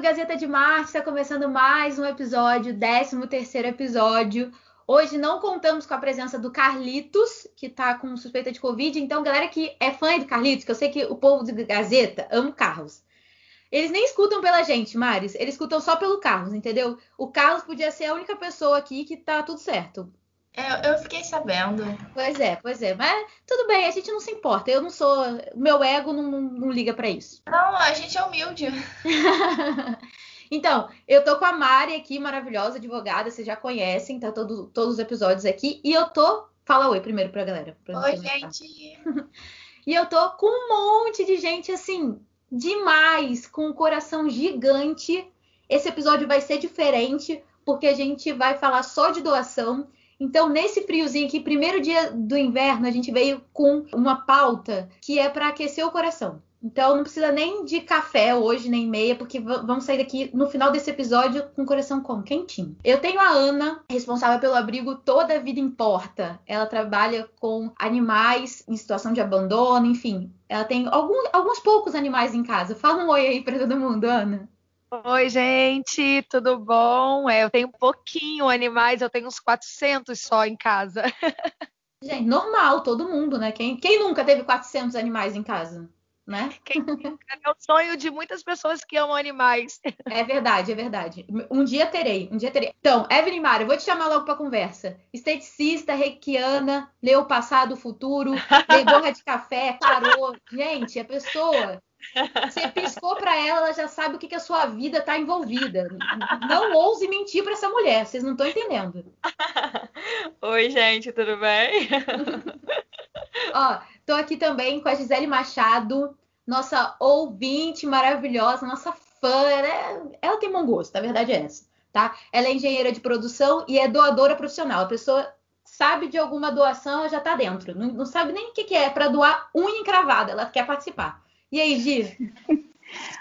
Gazeta de Marte, está começando mais um episódio, 13 terceiro episódio. Hoje não contamos com a presença do Carlitos, que está com suspeita de Covid. Então, galera que é fã do Carlitos, que eu sei que o povo de Gazeta ama Carlos. Eles nem escutam pela gente, Maris. Eles escutam só pelo Carlos, entendeu? O Carlos podia ser a única pessoa aqui que tá tudo certo. É, eu fiquei sabendo. Pois é, pois é. Mas tudo bem, a gente não se importa. Eu não sou. Meu ego não, não, não liga para isso. Não, a gente é humilde. então, eu tô com a Mari aqui, maravilhosa, advogada, vocês já conhecem, tá todo, todos os episódios aqui. E eu tô. Fala oi primeiro pra galera. Pra oi, gente. e eu tô com um monte de gente assim, demais, com um coração gigante. Esse episódio vai ser diferente, porque a gente vai falar só de doação. Então, nesse friozinho aqui, primeiro dia do inverno, a gente veio com uma pauta que é para aquecer o coração. Então, não precisa nem de café hoje, nem meia, porque vamos sair daqui no final desse episódio com o coração como? Quentinho. Eu tenho a Ana, responsável pelo abrigo Toda a Vida Importa. Ela trabalha com animais em situação de abandono, enfim. Ela tem algum, alguns poucos animais em casa. Fala um oi aí para todo mundo, Ana. Oi, gente, tudo bom? É, eu tenho pouquinho animais, eu tenho uns 400 só em casa. Gente, normal, todo mundo, né? Quem, quem nunca teve 400 animais em casa? Né? Quem, é o sonho de muitas pessoas que amam animais. É verdade, é verdade. Um dia terei, um dia terei. Então, Evelyn Mara, eu vou te chamar logo para conversa. Esteticista, reikiana, leu o passado, o futuro, leu borra de café, parou. Gente, a pessoa você piscou para ela, ela já sabe o que, que a sua vida está envolvida. Não ouse mentir para essa mulher, vocês não estão entendendo. Oi, gente, tudo bem? Ó, tô aqui também com a Gisele Machado, nossa ouvinte maravilhosa, nossa fã. Ela, é... ela tem bom gosto, a verdade é essa, tá? Ela é engenheira de produção e é doadora profissional. A pessoa sabe de alguma doação, ela já tá dentro. Não, não sabe nem o que, que é para doar unha encravada, ela quer participar. E aí, Gi?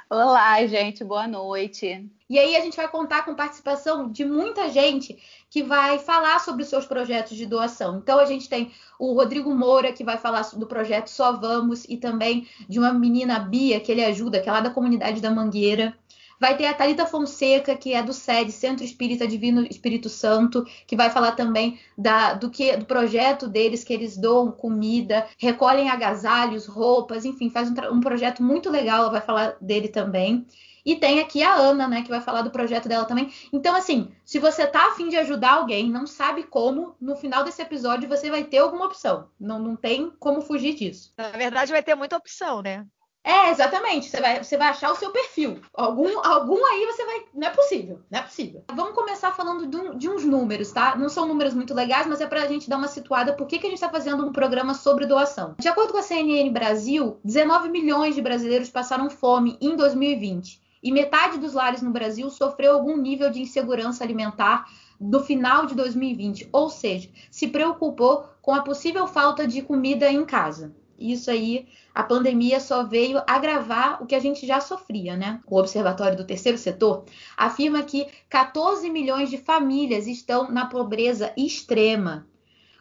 Olá, gente, boa noite. E aí a gente vai contar com participação de muita gente que vai falar sobre os seus projetos de doação. Então a gente tem o Rodrigo Moura que vai falar do projeto Só Vamos e também de uma menina Bia que ele ajuda, que é lá da comunidade da Mangueira. Vai ter a Talita Fonseca, que é do SED, Centro Espírita Divino Espírito Santo, que vai falar também da, do que do projeto deles, que eles doam comida, recolhem agasalhos, roupas, enfim, faz um, um projeto muito legal, ela vai falar dele também. E tem aqui a Ana, né, que vai falar do projeto dela também. Então, assim, se você tá afim de ajudar alguém, não sabe como, no final desse episódio você vai ter alguma opção. Não, não tem como fugir disso. Na verdade, vai ter muita opção, né? É, exatamente. Você vai, você vai achar o seu perfil. Algum, algum aí você vai. Não é possível. Não é possível. Vamos começar falando de, um, de uns números, tá? Não são números muito legais, mas é pra gente dar uma situada por que, que a gente está fazendo um programa sobre doação. De acordo com a CNN Brasil, 19 milhões de brasileiros passaram fome em 2020. E metade dos lares no Brasil sofreu algum nível de insegurança alimentar no final de 2020, ou seja, se preocupou com a possível falta de comida em casa. Isso aí, a pandemia só veio agravar o que a gente já sofria, né? O Observatório do Terceiro Setor afirma que 14 milhões de famílias estão na pobreza extrema.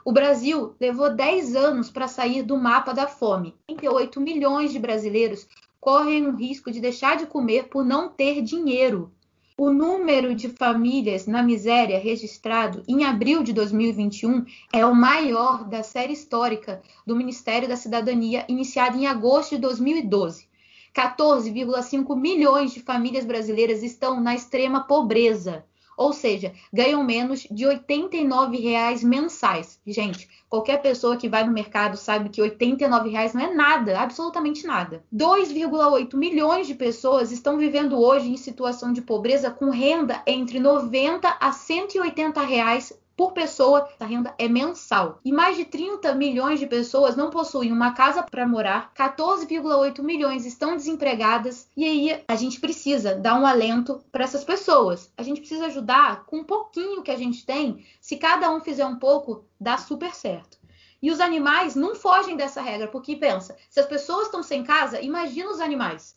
O Brasil levou 10 anos para sair do mapa da fome. 38 milhões de brasileiros correm o risco de deixar de comer por não ter dinheiro. O número de famílias na miséria registrado em abril de 2021 é o maior da série histórica do Ministério da Cidadania, iniciada em agosto de 2012. 14,5 milhões de famílias brasileiras estão na extrema pobreza ou seja, ganham menos de R$ 89,00 mensais. Gente, qualquer pessoa que vai no mercado sabe que R$ 89,00 não é nada, absolutamente nada. 2,8 milhões de pessoas estão vivendo hoje em situação de pobreza com renda entre 90 a 180 reais por pessoa, a renda é mensal. E mais de 30 milhões de pessoas não possuem uma casa para morar, 14,8 milhões estão desempregadas, e aí a gente precisa dar um alento para essas pessoas. A gente precisa ajudar com um pouquinho que a gente tem. Se cada um fizer um pouco, dá super certo. E os animais não fogem dessa regra, porque pensa, se as pessoas estão sem casa, imagina os animais.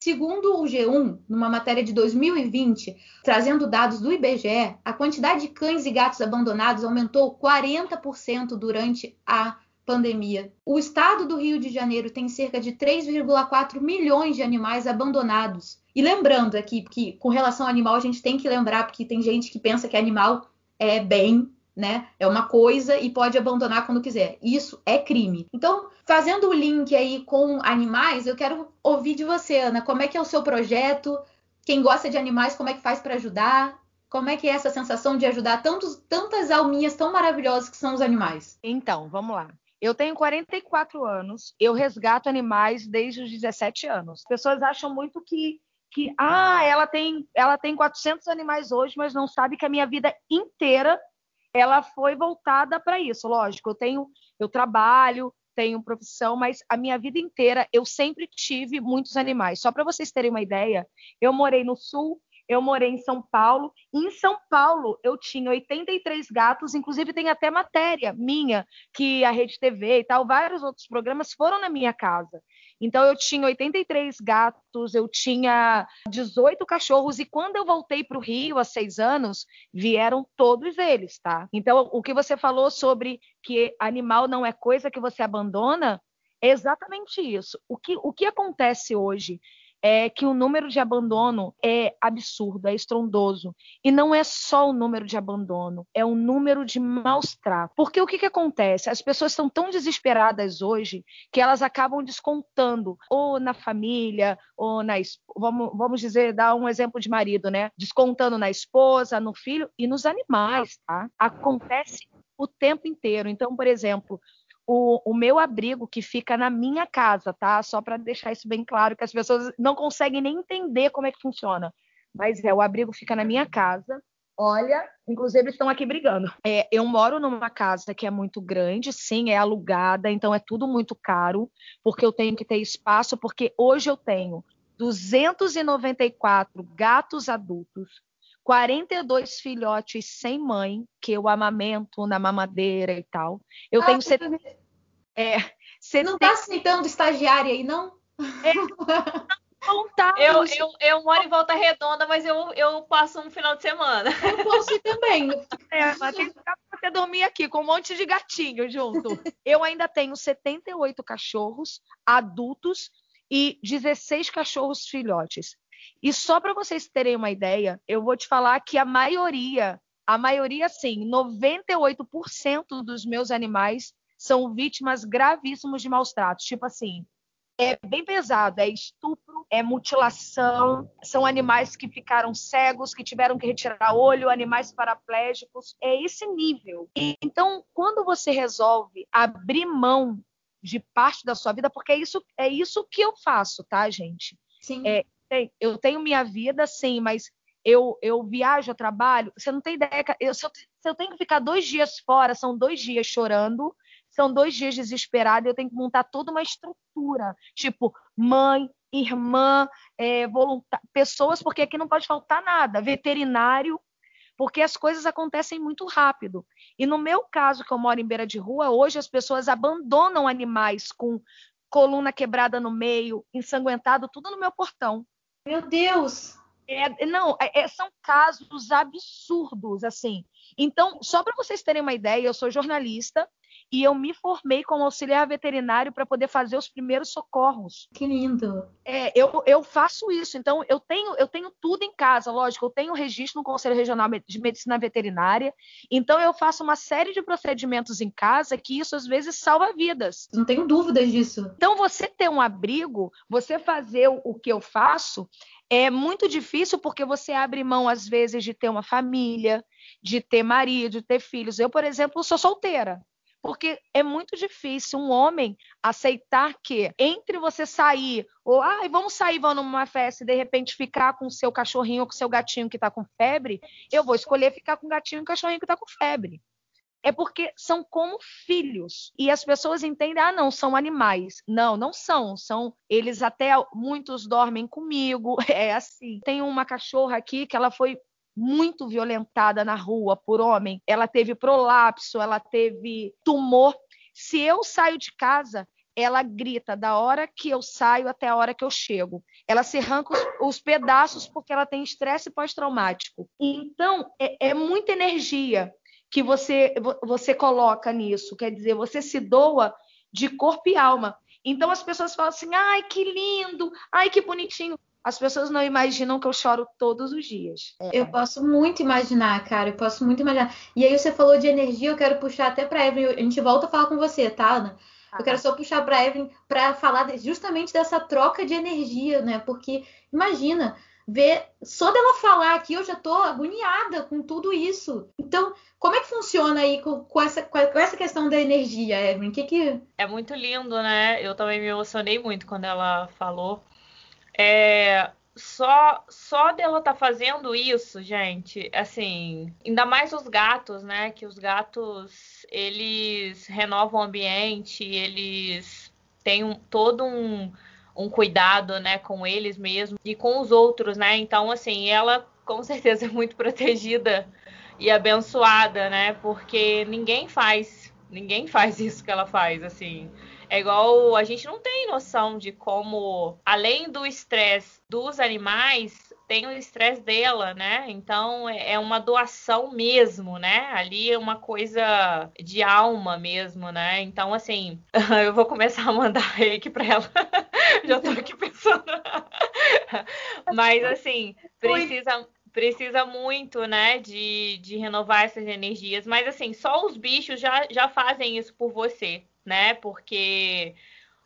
Segundo o G1, numa matéria de 2020, trazendo dados do IBGE, a quantidade de cães e gatos abandonados aumentou 40% durante a pandemia. O estado do Rio de Janeiro tem cerca de 3,4 milhões de animais abandonados. E lembrando aqui que com relação ao animal a gente tem que lembrar porque tem gente que pensa que animal é bem, né? É uma coisa e pode abandonar quando quiser. Isso é crime. Então, fazendo o link aí com animais, eu quero ouvir de você, Ana, como é que é o seu projeto? Quem gosta de animais, como é que faz para ajudar? Como é que é essa sensação de ajudar tantos, tantas alminhas tão maravilhosas que são os animais? Então, vamos lá. Eu tenho 44 anos, eu resgato animais desde os 17 anos. As pessoas acham muito que que ah, ela tem ela tem 400 animais hoje, mas não sabe que a minha vida inteira ela foi voltada para isso. Lógico, eu tenho, eu trabalho, tenho profissão, mas a minha vida inteira eu sempre tive muitos animais. Só para vocês terem uma ideia, eu morei no sul, eu morei em São Paulo. Em São Paulo eu tinha 83 gatos, inclusive tem até matéria minha que a Rede TV e tal, vários outros programas foram na minha casa. Então eu tinha 83 gatos, eu tinha 18 cachorros e quando eu voltei para o Rio há seis anos, vieram todos eles, tá? Então o que você falou sobre que animal não é coisa que você abandona é exatamente isso. O que, o que acontece hoje é que o número de abandono é absurdo, é estrondoso. E não é só o número de abandono, é o número de maus tratos. Porque o que, que acontece? As pessoas estão tão desesperadas hoje que elas acabam descontando ou na família, ou na vamos, vamos dizer, dar um exemplo de marido, né? Descontando na esposa, no filho e nos animais, tá? Acontece o tempo inteiro. Então, por exemplo, o, o meu abrigo que fica na minha casa, tá? Só para deixar isso bem claro, que as pessoas não conseguem nem entender como é que funciona. Mas é, o abrigo fica na minha casa. Olha, inclusive eles estão aqui brigando. É, eu moro numa casa que é muito grande, sim, é alugada, então é tudo muito caro, porque eu tenho que ter espaço, porque hoje eu tenho 294 gatos adultos, 42 filhotes sem mãe, que eu amamento na mamadeira e tal. Eu ah, tenho. Set... É, set... Não está aceitando estagiária aí, não? É, eu, eu, eu moro em Volta Redonda, mas eu, eu passo um final de semana. Eu posso ir também. É, mas tem que você dormir aqui com um monte de gatinho junto. Eu ainda tenho 78 cachorros adultos e 16 cachorros filhotes. E só para vocês terem uma ideia, eu vou te falar que a maioria, a maioria sim, 98% dos meus animais são vítimas gravíssimas de maus tratos. Tipo assim, é bem pesado, é estupro, é mutilação, são animais que ficaram cegos, que tiveram que retirar olho, animais paraplégicos, é esse nível. Então, quando você resolve abrir mão de parte da sua vida, porque é isso, é isso que eu faço, tá, gente? Sim. É, eu tenho minha vida, sim, mas eu, eu viajo, eu trabalho. Você não tem ideia. Eu, se, eu, se eu tenho que ficar dois dias fora, são dois dias chorando, são dois dias desesperado, eu tenho que montar toda uma estrutura, tipo mãe, irmã, é, pessoas, porque aqui não pode faltar nada, veterinário, porque as coisas acontecem muito rápido. E no meu caso, que eu moro em beira de rua, hoje as pessoas abandonam animais com coluna quebrada no meio, ensanguentado, tudo no meu portão. Meu Deus! É, não, é, é, são casos absurdos, assim. Então, só para vocês terem uma ideia, eu sou jornalista e eu me formei como auxiliar veterinário para poder fazer os primeiros socorros. Que lindo! É, eu, eu faço isso, então eu tenho, eu tenho tudo em casa, lógico, eu tenho registro no Conselho Regional de Medicina Veterinária, então eu faço uma série de procedimentos em casa que isso às vezes salva vidas. Não tenho dúvidas disso. Então você ter um abrigo, você fazer o que eu faço, é muito difícil porque você abre mão, às vezes, de ter uma família, de ter marido, de ter filhos. Eu, por exemplo, sou solteira. Porque é muito difícil um homem aceitar que entre você sair, ou ah, vamos sair, vamos numa festa e de repente ficar com o seu cachorrinho ou com o seu gatinho que está com febre, eu vou escolher ficar com o gatinho e o cachorrinho que está com febre. É porque são como filhos. E as pessoas entendem, ah, não, são animais. Não, não são. São eles até muitos dormem comigo. É assim. Tem uma cachorra aqui que ela foi muito violentada na rua por homem, ela teve prolapso, ela teve tumor. Se eu saio de casa, ela grita da hora que eu saio até a hora que eu chego. Ela se arranca os, os pedaços porque ela tem estresse pós-traumático. Então, é, é muita energia. que você, você coloca nisso. Quer dizer, você se doa de corpo e alma. Então as pessoas falam assim: ai, que lindo, ai, que bonitinho. As pessoas não imaginam que eu choro todos os dias. Eu posso muito imaginar, cara. Eu posso muito imaginar. E aí você falou de energia, eu quero puxar até para Evelyn. A gente volta a falar com você, tá, Ana? Eu quero só puxar para Evelyn para falar justamente dessa troca de energia, né? Porque imagina, ver só dela falar aqui eu já tô agoniada com tudo isso. Então, como é que funciona aí com, com essa, com essa questão da energia, Evelyn? Que que... É muito lindo, né? Eu também me emocionei muito quando ela falou. É, só só dela tá fazendo isso, gente, assim, ainda mais os gatos, né? Que os gatos eles renovam o ambiente, eles têm um, todo um um cuidado, né, com eles mesmos e com os outros, né? Então, assim, ela com certeza é muito protegida e abençoada, né? Porque ninguém faz, ninguém faz isso que ela faz, assim. É igual a gente não tem noção de como, além do estresse dos animais, tem o estresse dela, né? Então é, é uma doação mesmo, né? Ali é uma coisa de alma mesmo, né? Então, assim, eu vou começar a mandar reiki pra ela. Já tô aqui pensando. Mas, assim, precisa precisa muito, né, de, de renovar essas energias. Mas, assim, só os bichos já, já fazem isso por você, né? Porque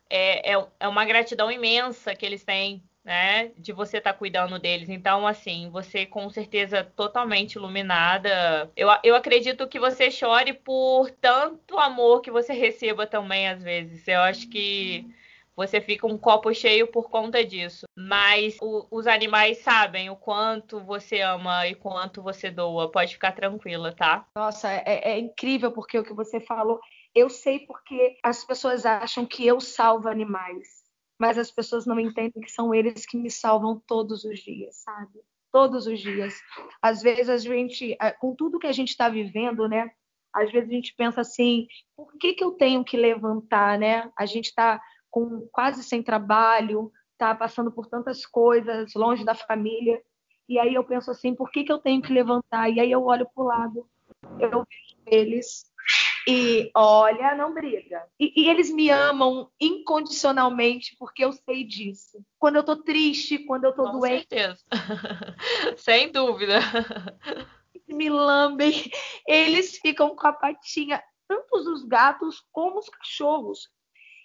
é, é, é uma gratidão imensa que eles têm né? De você estar tá cuidando deles. Então, assim, você com certeza totalmente iluminada. Eu, eu acredito que você chore por tanto amor que você receba também, às vezes. Eu acho que você fica um copo cheio por conta disso. Mas o, os animais sabem o quanto você ama e quanto você doa. Pode ficar tranquila, tá? Nossa, é, é incrível porque o que você falou. Eu sei porque as pessoas acham que eu salvo animais mas as pessoas não entendem que são eles que me salvam todos os dias, sabe? Todos os dias. Às vezes a gente, com tudo que a gente está vivendo, né? Às vezes a gente pensa assim, por que, que eu tenho que levantar, né? A gente está com quase sem trabalho, está passando por tantas coisas, longe da família. E aí eu penso assim, por que, que eu tenho que levantar? E aí eu olho para o lado, eu vejo eles e olha, não briga. E, e, eles me amam incondicionalmente porque eu sei disso. Quando eu tô triste, quando eu tô Com doente. Com certeza. Sem dúvida. Me lambem. Eles ficam com a patinha, tanto os gatos como os cachorros.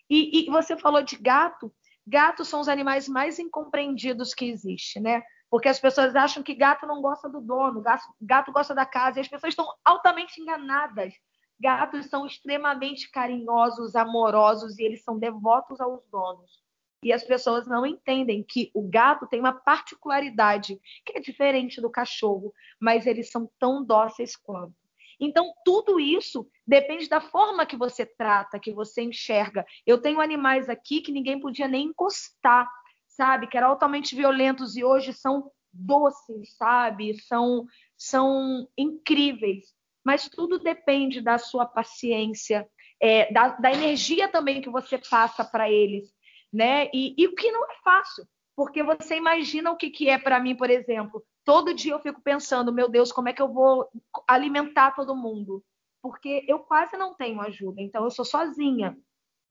E, e você falou de gato. Gatos são os animais mais incompreendidos que existe, né? Porque as pessoas acham que gato não gosta do dono, gato, gato gosta da casa, e as pessoas estão altamente enganadas. Gatos são extremamente carinhosos, amorosos e eles são devotos aos donos. E as pessoas não entendem que o gato tem uma particularidade que é diferente do cachorro, mas eles são tão dóceis quanto. Então, tudo isso depende da forma que você trata, que você enxerga. Eu tenho animais aqui que ninguém podia nem encostar, sabe? Que eram altamente violentos e hoje são doces, sabe? São, são incríveis mas tudo depende da sua paciência, é, da, da, energia também que você passa para eles, né? E, e, o que não é fácil, porque você imagina o que, que é para mim, por exemplo. Todo dia eu fico pensando, meu Deus, como é que eu vou alimentar todo mundo? Porque eu quase não tenho ajuda, então eu sou sozinha,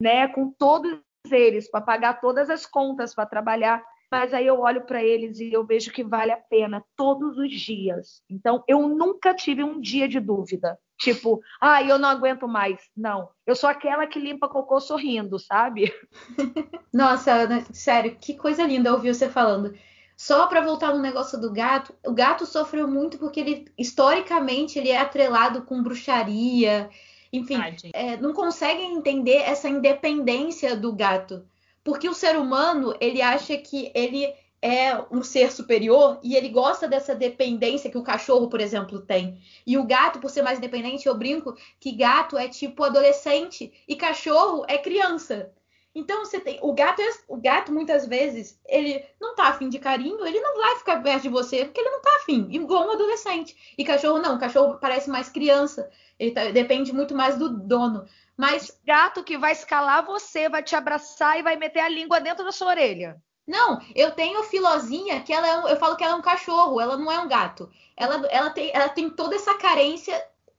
né? Com todos eles, para pagar todas as contas, para trabalhar mas aí eu olho para eles e eu vejo que vale a pena todos os dias. Então, eu nunca tive um dia de dúvida. Tipo, ah, eu não aguento mais. Não, eu sou aquela que limpa cocô sorrindo, sabe? Nossa, Ana, sério, que coisa linda ouvir você falando. Só para voltar no negócio do gato, o gato sofreu muito porque ele, historicamente, ele é atrelado com bruxaria. Enfim, é, não conseguem entender essa independência do gato. Porque o ser humano, ele acha que ele é um ser superior e ele gosta dessa dependência que o cachorro, por exemplo, tem. E o gato, por ser mais independente, eu brinco que gato é tipo adolescente e cachorro é criança. Então você tem o gato, é, o gato muitas vezes ele não tá afim de carinho, ele não vai ficar perto de você porque ele não tá afim, igual um adolescente. E cachorro não, cachorro parece mais criança, ele tá, depende muito mais do dono. Mas gato que vai escalar você, vai te abraçar e vai meter a língua dentro da sua orelha. Não, eu tenho filozinha que ela é, eu falo que ela é um cachorro, ela não é um gato. Ela, ela, tem, ela tem toda essa carência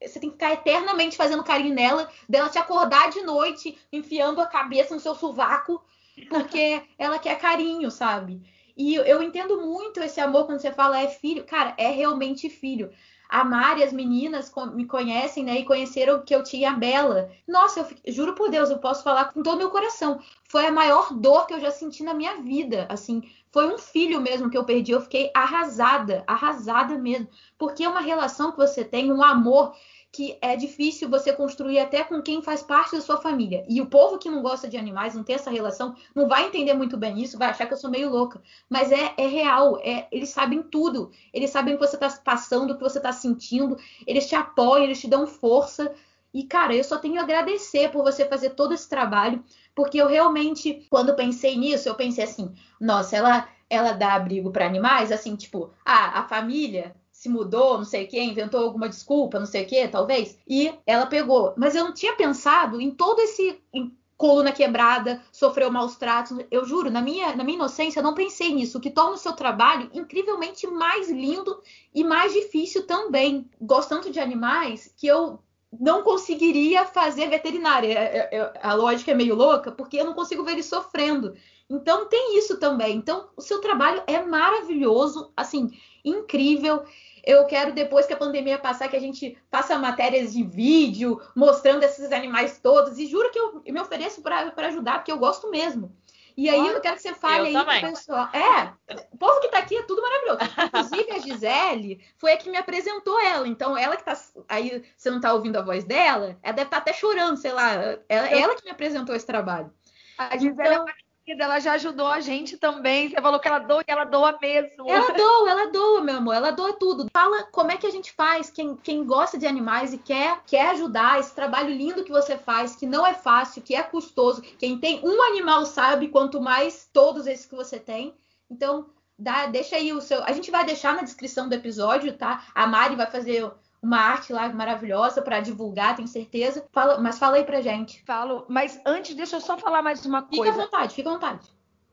você tem que ficar eternamente fazendo carinho nela, dela te acordar de noite, enfiando a cabeça no seu sovaco, porque ela quer carinho, sabe? E eu entendo muito esse amor quando você fala é filho. Cara, é realmente filho. A Mari, as meninas me conhecem, né? E conheceram que eu tinha a Bela. Nossa, eu juro por Deus, eu posso falar com todo meu coração. Foi a maior dor que eu já senti na minha vida. Assim, foi um filho mesmo que eu perdi. Eu fiquei arrasada, arrasada mesmo. Porque é uma relação que você tem, um amor que é difícil você construir até com quem faz parte da sua família. E o povo que não gosta de animais, não tem essa relação, não vai entender muito bem isso, vai achar que eu sou meio louca. Mas é, é real, é, eles sabem tudo. Eles sabem o que você está passando, o que você está sentindo, eles te apoiam, eles te dão força. E, cara, eu só tenho a agradecer por você fazer todo esse trabalho, porque eu realmente, quando pensei nisso, eu pensei assim, nossa, ela, ela dá abrigo para animais, assim, tipo, ah, a família se mudou, não sei o quê, inventou alguma desculpa, não sei o quê, talvez, e ela pegou. Mas eu não tinha pensado em todo esse em coluna quebrada, sofreu maus tratos. Eu juro, na minha, na minha inocência, eu não pensei nisso, que torna o seu trabalho incrivelmente mais lindo e mais difícil também. Gosto tanto de animais que eu não conseguiria fazer veterinária. É, é, é, a lógica é meio louca, porque eu não consigo ver eles sofrendo. Então tem isso também. Então o seu trabalho é maravilhoso, assim, incrível. Eu quero, depois que a pandemia passar, que a gente faça matérias de vídeo mostrando esses animais todos. E juro que eu me ofereço para ajudar, porque eu gosto mesmo. E aí eu quero que você fale eu aí pro pessoal. É, o povo que tá aqui é tudo maravilhoso. Inclusive a Gisele foi a que me apresentou ela. Então, ela que tá. Aí você não tá ouvindo a voz dela, ela deve estar tá até chorando, sei lá. Ela, ela que me apresentou esse trabalho. A Gisele é então, é ela já ajudou a gente também. Você falou que ela doa, que ela doa mesmo. Ela doa, ela doa, meu amor. Ela doa tudo. Fala como é que a gente faz. Quem, quem gosta de animais e quer, quer ajudar, esse trabalho lindo que você faz, que não é fácil, que é custoso. Quem tem um animal sabe quanto mais todos esses que você tem. Então, dá, deixa aí o seu. A gente vai deixar na descrição do episódio, tá? A Mari vai fazer uma arte lá maravilhosa para divulgar, tenho certeza. Fala, mas fala aí pra gente. Falo, mas antes deixa eu só falar mais uma coisa. Fica à vontade, fica à vontade.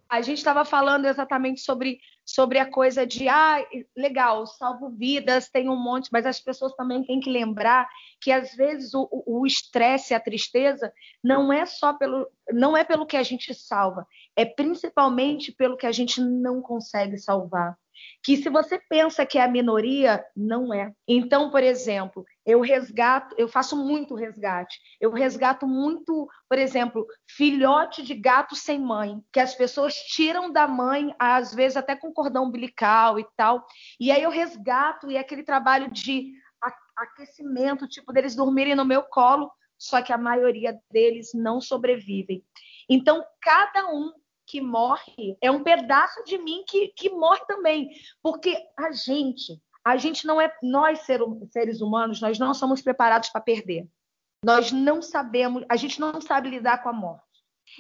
A gente estava falando exatamente sobre, sobre a coisa de, ah, legal, salvo vidas, tem um monte, mas as pessoas também têm que lembrar que às vezes o estresse, a tristeza, não é só pelo, não é pelo que a gente salva, é principalmente pelo que a gente não consegue salvar que se você pensa que é a minoria, não é. Então, por exemplo, eu resgato, eu faço muito resgate. Eu resgato muito, por exemplo, filhote de gato sem mãe, que as pessoas tiram da mãe, às vezes até com cordão umbilical e tal. E aí eu resgato e é aquele trabalho de aquecimento, tipo deles dormirem no meu colo, só que a maioria deles não sobrevivem. Então, cada um que morre é um pedaço de mim que, que morre também. Porque a gente, a gente não é, nós seres humanos, nós não somos preparados para perder. Nós não sabemos, a gente não sabe lidar com a morte.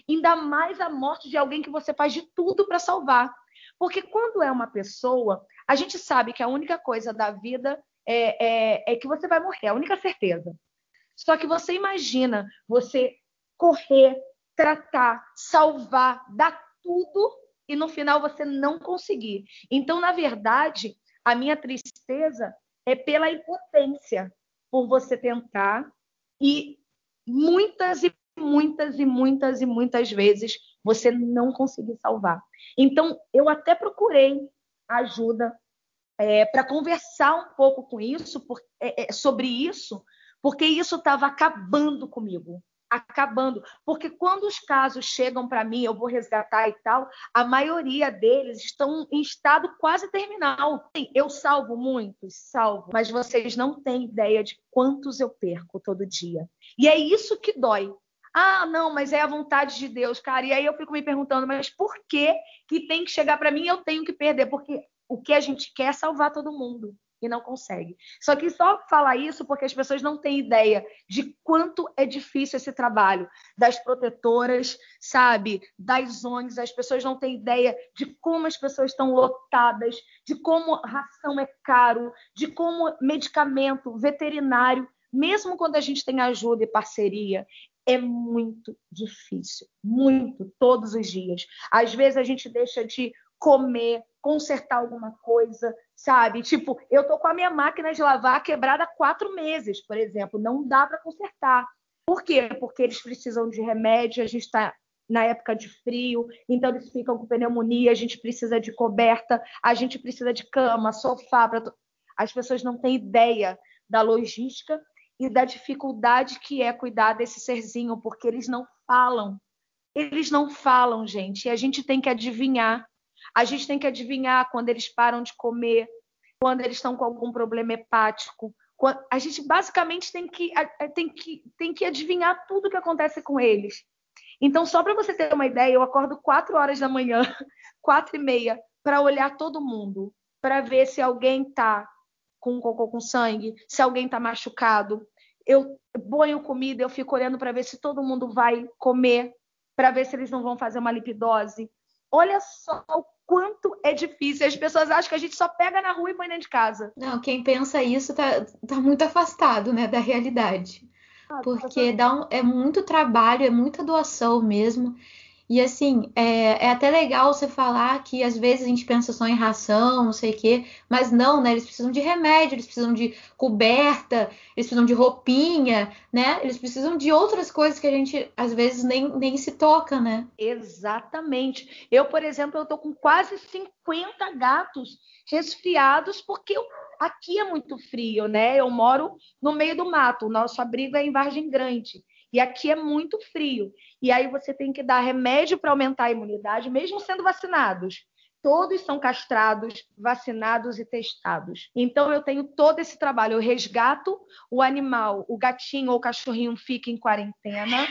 Ainda mais a morte de alguém que você faz de tudo para salvar. Porque quando é uma pessoa, a gente sabe que a única coisa da vida é, é, é que você vai morrer, é a única certeza. Só que você imagina você correr tratar, salvar, dar tudo e no final você não conseguir. Então, na verdade, a minha tristeza é pela impotência, por você tentar e muitas e muitas e muitas e muitas vezes você não conseguir salvar. Então, eu até procurei ajuda é, para conversar um pouco com isso, por, é, é, sobre isso, porque isso estava acabando comigo acabando. Porque quando os casos chegam para mim, eu vou resgatar e tal, a maioria deles estão em estado quase terminal. Eu salvo muitos, salvo, mas vocês não têm ideia de quantos eu perco todo dia. E é isso que dói. Ah, não, mas é a vontade de Deus, cara. E aí eu fico me perguntando, mas por que que tem que chegar para mim e eu tenho que perder? Porque o que a gente quer é salvar todo mundo e não consegue. Só que só falar isso porque as pessoas não têm ideia de quanto é difícil esse trabalho das protetoras, sabe, das ONGs, as pessoas não têm ideia de como as pessoas estão lotadas, de como ração é caro, de como medicamento veterinário, mesmo quando a gente tem ajuda e parceria, é muito difícil, muito, todos os dias. Às vezes a gente deixa de comer, consertar alguma coisa, sabe? Tipo, eu tô com a minha máquina de lavar quebrada há quatro meses, por exemplo, não dá para consertar. Por quê? Porque eles precisam de remédio, a gente está na época de frio, então eles ficam com pneumonia, a gente precisa de coberta, a gente precisa de cama, sofá. Pra... As pessoas não têm ideia da logística e da dificuldade que é cuidar desse serzinho, porque eles não falam. Eles não falam, gente, e a gente tem que adivinhar. A gente tem que adivinhar quando eles param de comer, quando eles estão com algum problema hepático. A gente basicamente tem que, tem que, tem que adivinhar tudo o que acontece com eles. Então, só para você ter uma ideia, eu acordo 4 horas da manhã, 4 e meia, para olhar todo mundo, para ver se alguém está com cocô com sangue, se alguém está machucado. Eu banho comida, eu fico olhando para ver se todo mundo vai comer, para ver se eles não vão fazer uma lipidose. Olha só o quanto é difícil. As pessoas acham que a gente só pega na rua e põe dentro de casa. Não, quem pensa isso tá, tá muito afastado né, da realidade porque dá um, é muito trabalho, é muita doação mesmo. E assim, é, é, até legal você falar que às vezes a gente pensa só em ração, não sei o quê, mas não, né? Eles precisam de remédio, eles precisam de coberta, eles precisam de roupinha, né? Eles precisam de outras coisas que a gente às vezes nem, nem se toca, né? Exatamente. Eu, por exemplo, eu tô com quase 50 gatos resfriados porque eu Aqui é muito frio, né? Eu moro no meio do mato, o nosso abrigo é em Vargem Grande. E aqui é muito frio. E aí você tem que dar remédio para aumentar a imunidade, mesmo sendo vacinados. Todos são castrados, vacinados e testados. Então eu tenho todo esse trabalho. Eu resgato o animal, o gatinho ou o cachorrinho fica em quarentena.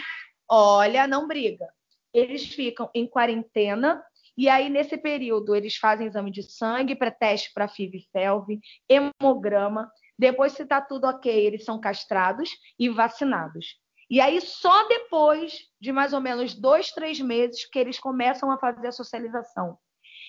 Olha, não briga. Eles ficam em quarentena e aí, nesse período, eles fazem exame de sangue para teste para FIV e FeLV, hemograma. Depois, se está tudo ok, eles são castrados e vacinados. E aí, só depois de mais ou menos dois, três meses, que eles começam a fazer a socialização.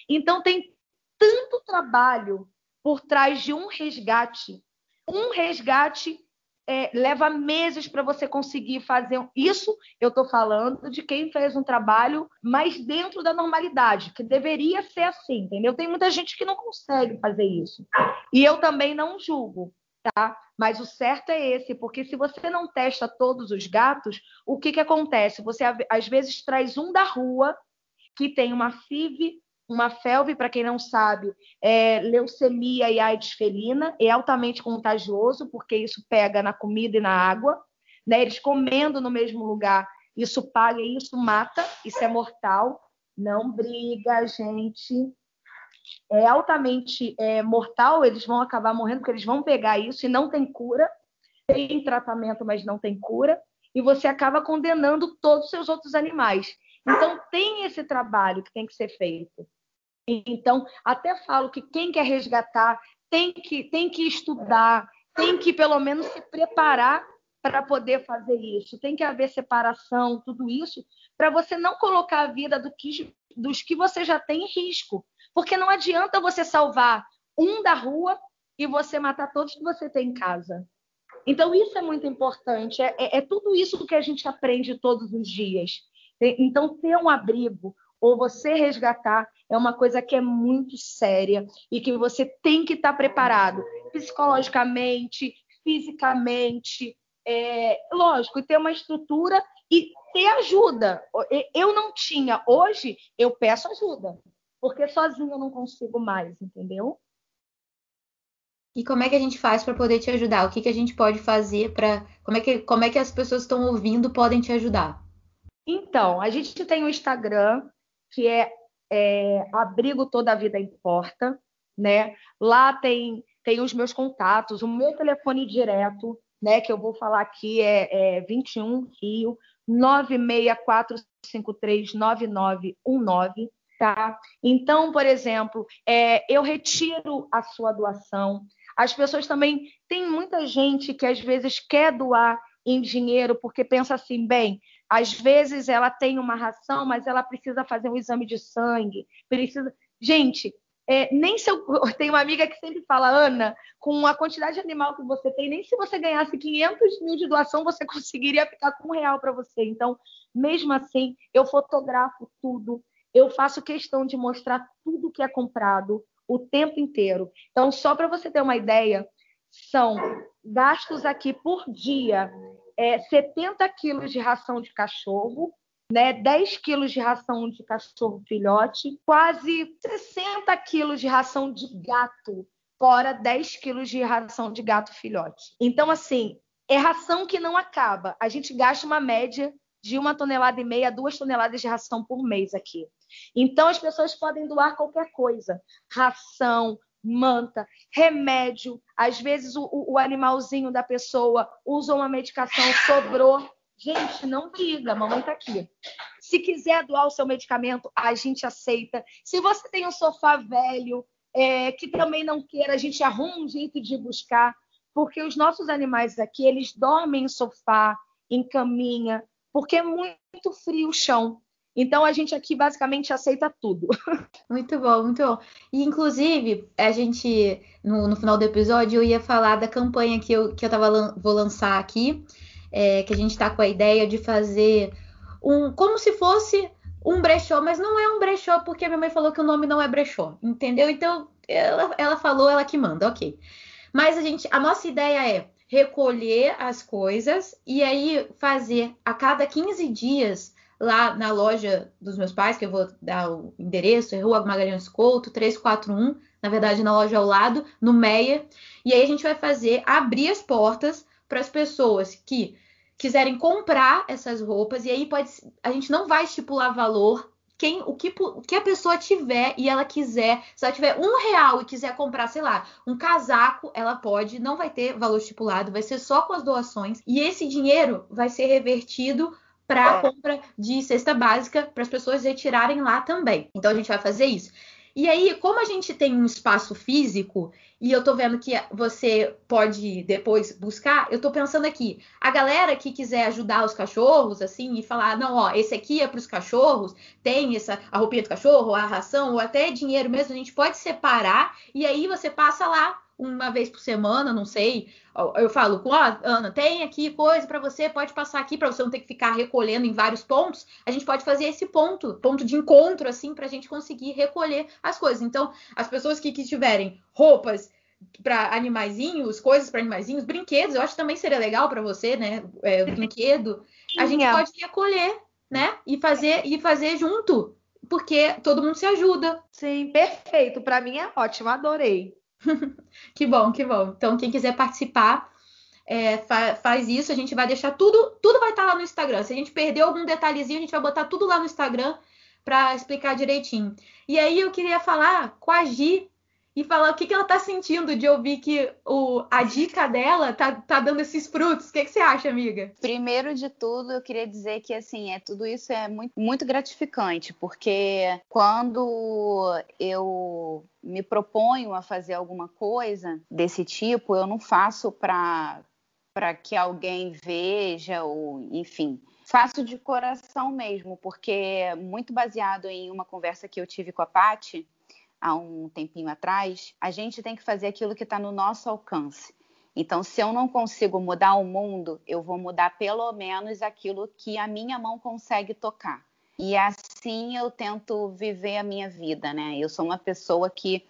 Então, tem tanto trabalho por trás de um resgate. Um resgate é, leva meses para você conseguir fazer isso. Eu estou falando de quem fez um trabalho mais dentro da normalidade, que deveria ser assim, entendeu? Tem muita gente que não consegue fazer isso. E eu também não julgo, tá? Mas o certo é esse, porque se você não testa todos os gatos, o que, que acontece? Você às vezes traz um da rua que tem uma FIV uma felve, para quem não sabe, é leucemia e AIDS felina, é altamente contagioso, porque isso pega na comida e na água. Né? Eles comendo no mesmo lugar, isso paga isso mata, isso é mortal. Não briga, gente. É altamente é, mortal, eles vão acabar morrendo, porque eles vão pegar isso e não tem cura. Tem tratamento, mas não tem cura. E você acaba condenando todos os seus outros animais. Então, tem esse trabalho que tem que ser feito. Então, até falo que quem quer resgatar tem que, tem que estudar, tem que pelo menos se preparar para poder fazer isso. Tem que haver separação, tudo isso, para você não colocar a vida do que, dos que você já tem em risco. Porque não adianta você salvar um da rua e você matar todos que você tem em casa. Então, isso é muito importante. É, é, é tudo isso que a gente aprende todos os dias. Então, ter um abrigo, ou você resgatar é uma coisa que é muito séria e que você tem que estar preparado psicologicamente, fisicamente, é, lógico, e ter uma estrutura e ter ajuda. Eu não tinha, hoje eu peço ajuda, porque sozinha eu não consigo mais, entendeu? E como é que a gente faz para poder te ajudar? O que, que a gente pode fazer para. Como, é que, como é que as pessoas que estão ouvindo podem te ajudar? Então, a gente tem o Instagram, que é, é Abrigo Toda a Vida Importa, né? Lá tem, tem os meus contatos, o meu telefone direto, né? Que eu vou falar aqui é, é 21 Rio 964539919, tá? Então, por exemplo, é, eu retiro a sua doação. As pessoas também tem muita gente que às vezes quer doar em dinheiro porque pensa assim, bem, às vezes ela tem uma ração, mas ela precisa fazer um exame de sangue, precisa. Gente, é, nem se eu, eu tenho uma amiga que sempre fala, Ana, com a quantidade de animal que você tem, nem se você ganhasse 500 mil de doação, você conseguiria ficar com um real para você. Então, mesmo assim, eu fotografo tudo, eu faço questão de mostrar tudo que é comprado o tempo inteiro. Então, só para você ter uma ideia, são gastos aqui por dia é, 70 quilos de ração de cachorro, né, 10 quilos de ração de cachorro filhote, quase 60 quilos de ração de gato, fora 10 quilos de ração de gato filhote. Então, assim, é ração que não acaba. A gente gasta uma média de uma tonelada e meia, duas toneladas de ração por mês aqui. Então, as pessoas podem doar qualquer coisa: ração, manta, remédio. Às vezes, o, o animalzinho da pessoa usa uma medicação, sobrou. Gente, não briga, mamãe tá aqui. Se quiser doar o seu medicamento, a gente aceita. Se você tem um sofá velho, é, que também não queira, a gente arruma um jeito de buscar, porque os nossos animais aqui, eles dormem em sofá, em caminha, porque é muito frio o chão. Então a gente aqui basicamente aceita tudo. Muito bom, muito bom. E inclusive, a gente, no, no final do episódio, eu ia falar da campanha que eu, que eu tava, vou lançar aqui, é, que a gente está com a ideia de fazer um. como se fosse um brechó, mas não é um brechó, porque a minha mãe falou que o nome não é brechó, entendeu? Então, ela, ela falou, ela que manda, ok. Mas a gente, a nossa ideia é recolher as coisas e aí fazer a cada 15 dias lá na loja dos meus pais, que eu vou dar o endereço, é Rua Magalhães Couto, 341, na verdade na loja ao lado, no Meia. E aí a gente vai fazer abrir as portas para as pessoas que quiserem comprar essas roupas e aí pode a gente não vai estipular valor quem o que, o que a pessoa tiver e ela quiser, se ela tiver um real e quiser comprar, sei lá, um casaco, ela pode, não vai ter valor estipulado, vai ser só com as doações e esse dinheiro vai ser revertido para compra de cesta básica para as pessoas retirarem lá também. Então a gente vai fazer isso. E aí, como a gente tem um espaço físico e eu tô vendo que você pode depois buscar, eu tô pensando aqui, a galera que quiser ajudar os cachorros assim e falar, não, ó, esse aqui é para os cachorros, tem essa a roupinha do cachorro, a ração ou até dinheiro mesmo, a gente pode separar e aí você passa lá uma vez por semana, não sei. Eu falo, ó, oh, Ana, tem aqui coisa para você, pode passar aqui para você não ter que ficar recolhendo em vários pontos. A gente pode fazer esse ponto, ponto de encontro, assim, para a gente conseguir recolher as coisas. Então, as pessoas que, que tiverem roupas para animaizinhos, coisas para animaizinhos, brinquedos, eu acho que também seria legal para você, né? É, brinquedo, a gente pode recolher, né? E fazer e fazer junto, porque todo mundo se ajuda. Sim, perfeito. Para mim é ótimo, adorei. que bom, que bom. Então, quem quiser participar, é, fa faz isso. A gente vai deixar tudo, tudo vai estar lá no Instagram. Se a gente perdeu algum detalhezinho, a gente vai botar tudo lá no Instagram para explicar direitinho. E aí eu queria falar com a Gi e falar o que, que ela tá sentindo de ouvir que o, a dica dela tá, tá dando esses frutos. O que, que você acha, amiga? Primeiro de tudo, eu queria dizer que assim, é tudo isso é muito, muito gratificante, porque quando eu me proponho a fazer alguma coisa desse tipo, eu não faço para para que alguém veja ou enfim, faço de coração mesmo, porque é muito baseado em uma conversa que eu tive com a Pati, há um tempinho atrás, a gente tem que fazer aquilo que está no nosso alcance. Então, se eu não consigo mudar o mundo, eu vou mudar pelo menos aquilo que a minha mão consegue tocar. E assim eu tento viver a minha vida, né? Eu sou uma pessoa que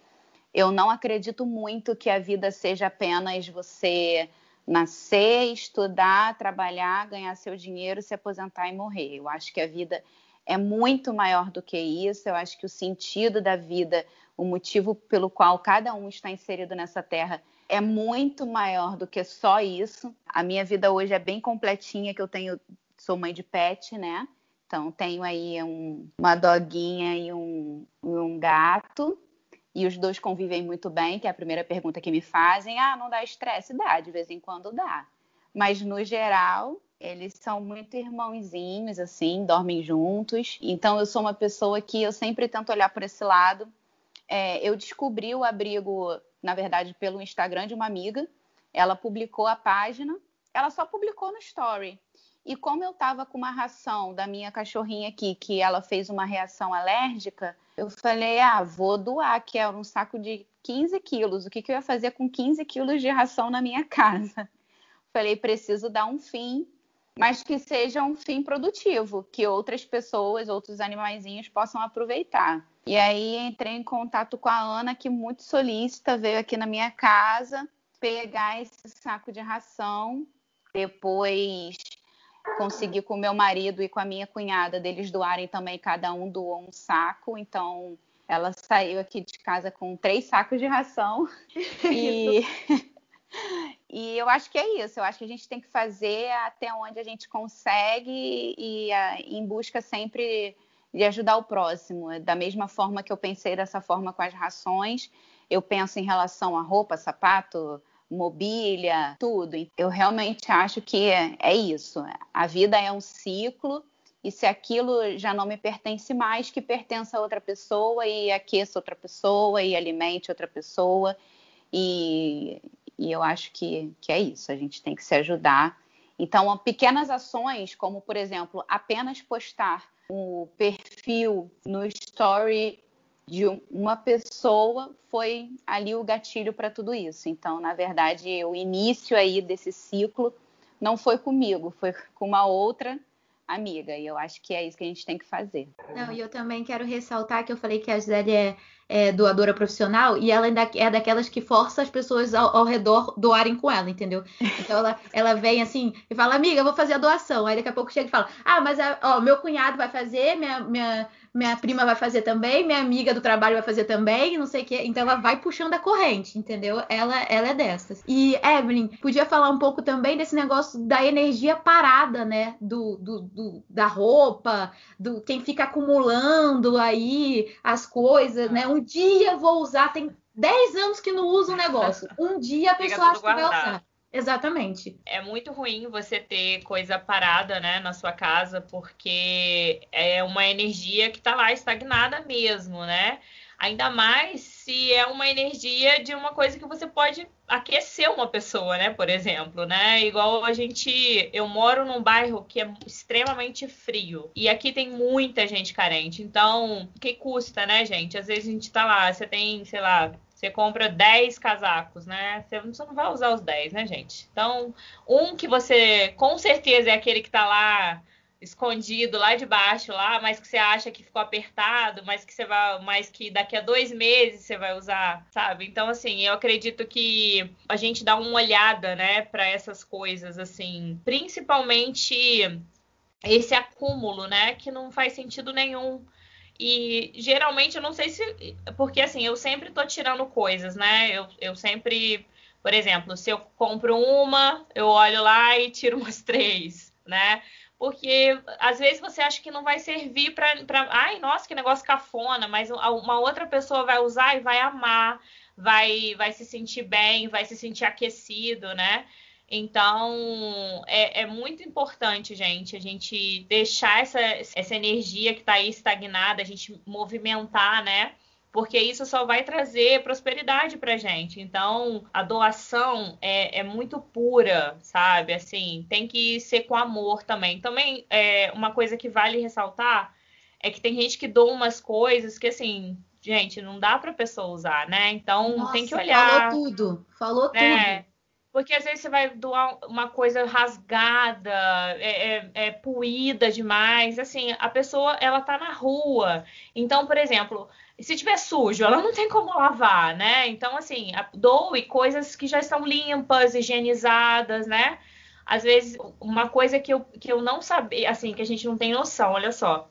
eu não acredito muito que a vida seja apenas você nascer, estudar, trabalhar, ganhar seu dinheiro, se aposentar e morrer. Eu acho que a vida é muito maior do que isso. Eu acho que o sentido da vida, o motivo pelo qual cada um está inserido nessa terra é muito maior do que só isso. A minha vida hoje é bem completinha, que eu tenho, sou mãe de pet, né? Então tenho aí um, uma doguinha e um, um gato. E os dois convivem muito bem, que é a primeira pergunta que me fazem. Ah, não dá estresse? Dá, de vez em quando dá. Mas no geral, eles são muito irmãozinhos, assim, dormem juntos. Então, eu sou uma pessoa que eu sempre tento olhar por esse lado. É, eu descobri o abrigo, na verdade, pelo Instagram de uma amiga. Ela publicou a página, ela só publicou no Story. E como eu estava com uma ração da minha cachorrinha aqui, que ela fez uma reação alérgica, eu falei, ah, vou doar, que é um saco de 15 quilos. O que, que eu ia fazer com 15 quilos de ração na minha casa? Falei, preciso dar um fim mas que seja um fim produtivo, que outras pessoas, outros animaizinhos possam aproveitar. E aí entrei em contato com a Ana, que muito solícita, veio aqui na minha casa pegar esse saco de ração. Depois consegui com o meu marido e com a minha cunhada deles doarem também, cada um doou um saco. Então ela saiu aqui de casa com três sacos de ração. e e eu acho que é isso. Eu acho que a gente tem que fazer até onde a gente consegue e, e em busca sempre de ajudar o próximo. Da mesma forma que eu pensei dessa forma com as rações, eu penso em relação a roupa, sapato, mobília, tudo. Eu realmente acho que é, é isso. A vida é um ciclo e se aquilo já não me pertence mais, que pertença a outra pessoa e aqueça outra pessoa e alimente outra pessoa. E, e eu acho que, que é isso, a gente tem que se ajudar. Então, pequenas ações, como por exemplo, apenas postar o perfil no story de uma pessoa foi ali o gatilho para tudo isso. Então, na verdade, o início aí desse ciclo não foi comigo, foi com uma outra amiga. E eu acho que é isso que a gente tem que fazer. Não, e eu também quero ressaltar que eu falei que a Gisele é é, doadora profissional e ela ainda é daquelas que força as pessoas ao, ao, redor doarem com ela, entendeu? Então ela, ela vem assim e fala, amiga, eu vou fazer a doação. Aí daqui a pouco chega e fala, ah, mas ó, meu cunhado vai fazer, minha, minha, minha prima vai fazer também, minha amiga do trabalho vai fazer também, não sei o quê. Então ela vai puxando a corrente, entendeu? Ela, ela é dessas. E, Evelyn, podia falar um pouco também desse negócio da energia parada, né? Do, do, do da roupa, do quem fica acumulando aí as coisas, né? Um dia vou usar, tem 10 anos que não usa um negócio. Um dia a pessoa acha que vai usar. Exatamente. É muito ruim você ter coisa parada, né, na sua casa, porque é uma energia que tá lá estagnada mesmo, né? Ainda mais se é uma energia de uma coisa que você pode aquecer uma pessoa, né? Por exemplo, né? Igual a gente. Eu moro num bairro que é extremamente frio. E aqui tem muita gente carente. Então, que custa, né, gente? Às vezes a gente tá lá, você tem, sei lá, você compra 10 casacos, né? Você não vai usar os 10, né, gente? Então, um que você com certeza é aquele que tá lá escondido lá de baixo, lá, mas que você acha que ficou apertado, mas que você vai, mas que daqui a dois meses você vai usar, sabe? Então, assim, eu acredito que a gente dá uma olhada, né, para essas coisas, assim, principalmente esse acúmulo, né, que não faz sentido nenhum. E geralmente eu não sei se. Porque assim, eu sempre tô tirando coisas, né? Eu, eu sempre. Por exemplo, se eu compro uma, eu olho lá e tiro umas três, né? Porque às vezes você acha que não vai servir para. Ai, nossa, que negócio cafona, mas uma outra pessoa vai usar e vai amar, vai, vai se sentir bem, vai se sentir aquecido, né? Então, é, é, muito importante, gente, a gente deixar essa, essa energia que está aí estagnada, a gente movimentar, né? Porque isso só vai trazer prosperidade pra gente. Então, a doação é, é muito pura, sabe? Assim, tem que ser com amor também. Também, é, uma coisa que vale ressaltar é que tem gente que doa umas coisas que, assim, gente, não dá pra pessoa usar, né? Então, Nossa, tem que olhar. Falou tudo, falou né? tudo. Porque às vezes você vai doar uma coisa rasgada, é, é, é puída demais. Assim, a pessoa, ela tá na rua. Então, por exemplo, se tiver sujo, ela não tem como lavar, né? Então, assim, doe coisas que já estão limpas, higienizadas, né? Às vezes, uma coisa que eu, que eu não sabia, assim, que a gente não tem noção, olha só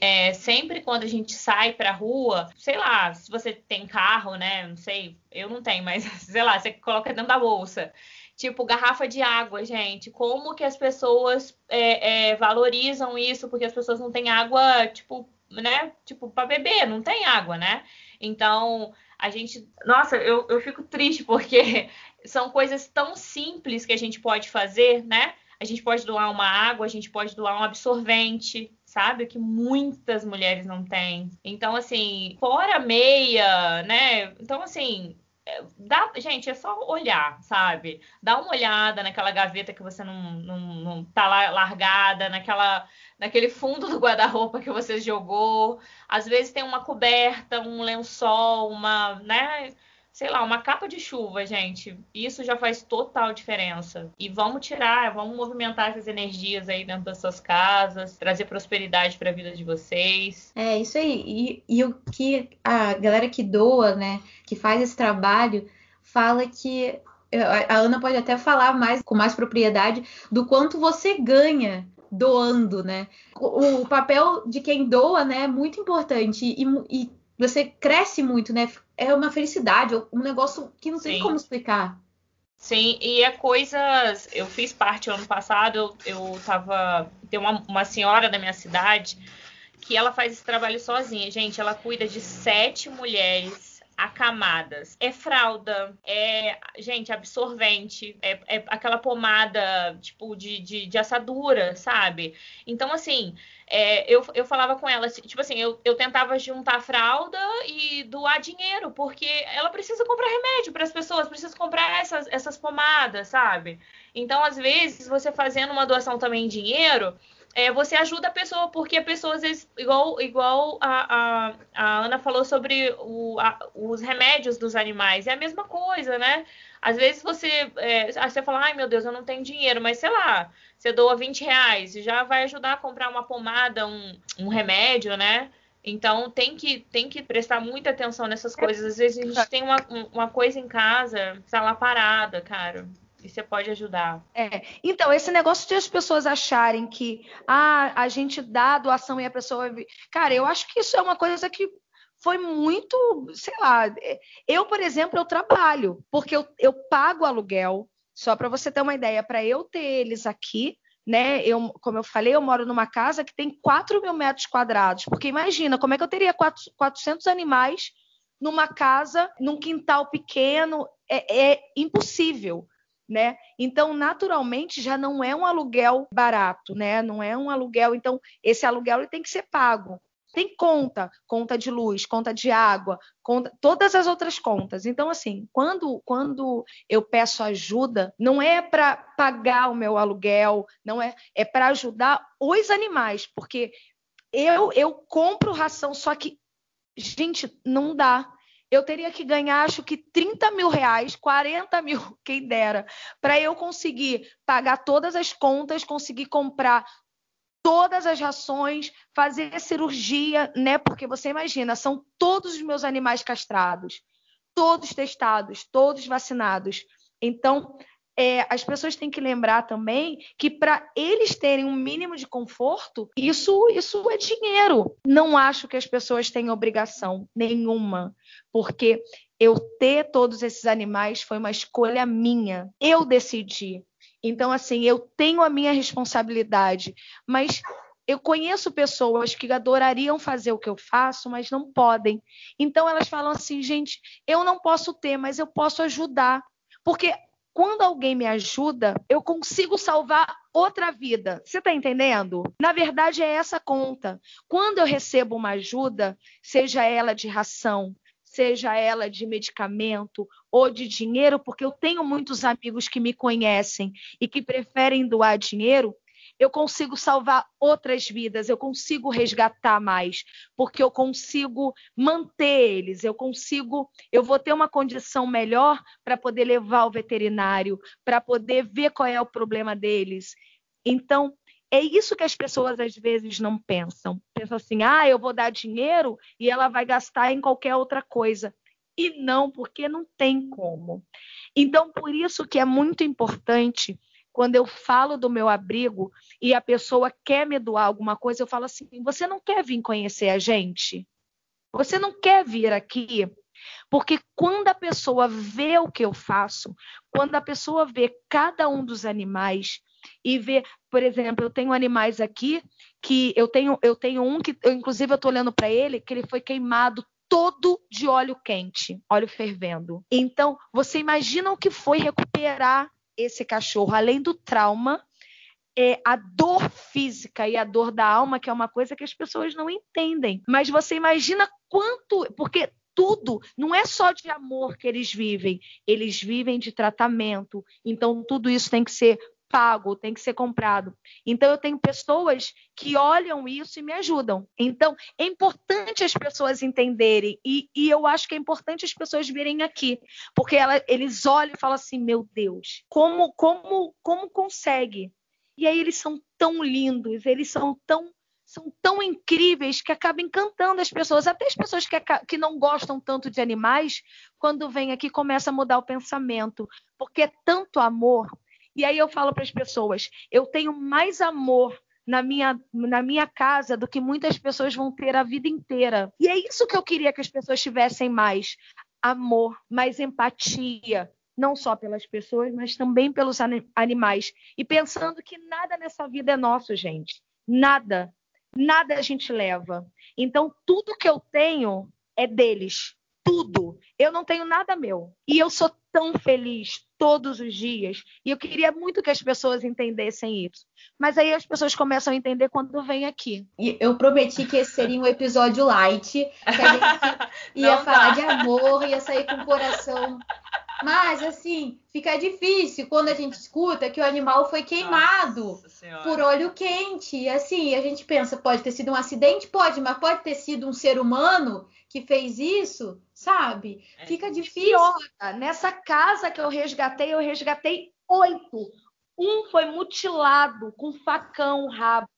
é, sempre quando a gente sai pra rua, sei lá, se você tem carro, né? Não sei, eu não tenho, mas sei lá, você coloca dentro da bolsa. Tipo, garrafa de água, gente. Como que as pessoas é, é, valorizam isso? Porque as pessoas não têm água, tipo, né? Tipo, para beber, não tem água, né? Então, a gente. Nossa, eu, eu fico triste porque são coisas tão simples que a gente pode fazer, né? A gente pode doar uma água, a gente pode doar um absorvente, sabe? Que muitas mulheres não têm. Então, assim, fora meia, né? Então, assim, é, dá, gente, é só olhar, sabe? Dá uma olhada naquela gaveta que você não, não, não tá lá largada, naquela, naquele fundo do guarda-roupa que você jogou. Às vezes tem uma coberta, um lençol, uma, né? Sei lá, uma capa de chuva, gente, isso já faz total diferença. E vamos tirar, vamos movimentar essas energias aí dentro das suas casas, trazer prosperidade para a vida de vocês. É, isso aí. E, e o que a galera que doa, né, que faz esse trabalho, fala que a Ana pode até falar mais com mais propriedade do quanto você ganha doando, né? O, papel de quem doa, né, é muito importante e, e você cresce muito, né? É uma felicidade, um negócio que não Sim. tem como explicar. Sim, e é coisas. Eu fiz parte ano passado, eu, eu tava. Tem uma, uma senhora da minha cidade que ela faz esse trabalho sozinha. Gente, ela cuida de sete mulheres acamadas. É fralda, é, gente, absorvente, é, é aquela pomada, tipo, de, de, de, assadura, sabe? Então, assim, é, eu, eu falava com ela, tipo assim, eu, eu tentava juntar fralda e doar dinheiro, porque ela precisa comprar remédio para as pessoas, precisa comprar essas, essas pomadas, sabe? Então, às vezes, você fazendo uma doação também em dinheiro é, você ajuda a pessoa, porque a pessoa, às vezes, igual, igual a, a, a Ana falou sobre o, a, os remédios dos animais, é a mesma coisa, né? Às vezes você, é, você fala, ai meu Deus, eu não tenho dinheiro, mas sei lá, você doa 20 reais, já vai ajudar a comprar uma pomada, um, um remédio, né? Então tem que, tem que prestar muita atenção nessas coisas. Às vezes a gente tem uma, uma coisa em casa, está lá parada, cara. E você pode ajudar. É. Então, esse negócio de as pessoas acharem que ah, a gente dá a doação e a pessoa. Cara, eu acho que isso é uma coisa que foi muito, sei lá. É, eu, por exemplo, eu trabalho, porque eu, eu pago aluguel, só para você ter uma ideia, para eu ter eles aqui, né? Eu, como eu falei, eu moro numa casa que tem 4 mil metros quadrados. Porque imagina, como é que eu teria 400 animais numa casa, num quintal pequeno? É, é impossível né? Então, naturalmente, já não é um aluguel barato, né? Não é um aluguel. Então, esse aluguel ele tem que ser pago. Tem conta, conta de luz, conta de água, conta, todas as outras contas. Então, assim, quando, quando eu peço ajuda, não é para pagar o meu aluguel, não é, é para ajudar os animais, porque eu, eu compro ração, só que, gente, não dá eu teria que ganhar, acho que 30 mil reais, 40 mil, quem dera, para eu conseguir pagar todas as contas, conseguir comprar todas as rações, fazer cirurgia, né? Porque você imagina, são todos os meus animais castrados, todos testados, todos vacinados. Então, é, as pessoas têm que lembrar também que para eles terem um mínimo de conforto, isso, isso é dinheiro. Não acho que as pessoas tenham obrigação nenhuma, porque eu ter todos esses animais foi uma escolha minha. Eu decidi. Então, assim, eu tenho a minha responsabilidade, mas eu conheço pessoas que adorariam fazer o que eu faço, mas não podem. Então elas falam assim, gente, eu não posso ter, mas eu posso ajudar. Porque quando alguém me ajuda, eu consigo salvar outra vida. Você está entendendo? Na verdade, é essa conta. Quando eu recebo uma ajuda, seja ela de ração, seja ela de medicamento ou de dinheiro, porque eu tenho muitos amigos que me conhecem e que preferem doar dinheiro, eu consigo salvar outras vidas, eu consigo resgatar mais, porque eu consigo manter eles, eu consigo, eu vou ter uma condição melhor para poder levar ao veterinário, para poder ver qual é o problema deles. Então, é isso que as pessoas às vezes não pensam. Pensam assim: ah, eu vou dar dinheiro e ela vai gastar em qualquer outra coisa. E não, porque não tem como. Então, por isso que é muito importante quando eu falo do meu abrigo e a pessoa quer me doar alguma coisa, eu falo assim: você não quer vir conhecer a gente? Você não quer vir aqui? Porque quando a pessoa vê o que eu faço, quando a pessoa vê cada um dos animais e vê, por exemplo, eu tenho animais aqui que eu tenho, eu tenho um que, eu, inclusive, eu estou olhando para ele, que ele foi queimado todo de óleo quente, óleo fervendo. Então, você imagina o que foi recuperar esse cachorro, além do trauma, é a dor física e a dor da alma, que é uma coisa que as pessoas não entendem. Mas você imagina quanto. Porque tudo não é só de amor que eles vivem, eles vivem de tratamento. Então, tudo isso tem que ser pago, tem que ser comprado. Então eu tenho pessoas que olham isso e me ajudam. Então é importante as pessoas entenderem e, e eu acho que é importante as pessoas virem aqui, porque ela, eles olham e falam assim, meu Deus, como como como consegue? E aí eles são tão lindos, eles são tão são tão incríveis que acabam encantando as pessoas, até as pessoas que, que não gostam tanto de animais, quando vêm aqui começa a mudar o pensamento, porque é tanto amor. E aí eu falo para as pessoas, eu tenho mais amor na minha, na minha casa do que muitas pessoas vão ter a vida inteira. E é isso que eu queria que as pessoas tivessem mais amor, mais empatia, não só pelas pessoas, mas também pelos animais. E pensando que nada nessa vida é nosso, gente. Nada nada a gente leva. Então, tudo que eu tenho é deles. Tudo. Eu não tenho nada meu. E eu sou tão feliz todos os dias. E eu queria muito que as pessoas entendessem isso. Mas aí as pessoas começam a entender quando vem aqui. E eu prometi que esse seria um episódio light. Que a gente ia falar de amor, ia sair com o coração mas, assim, fica difícil quando a gente escuta que o animal foi queimado por óleo quente. E, assim, a gente pensa, pode ter sido um acidente? Pode, mas pode ter sido um ser humano que fez isso, sabe? É. Fica difícil. Pior, nessa casa que eu resgatei, eu resgatei oito. Um foi mutilado com facão, rabo.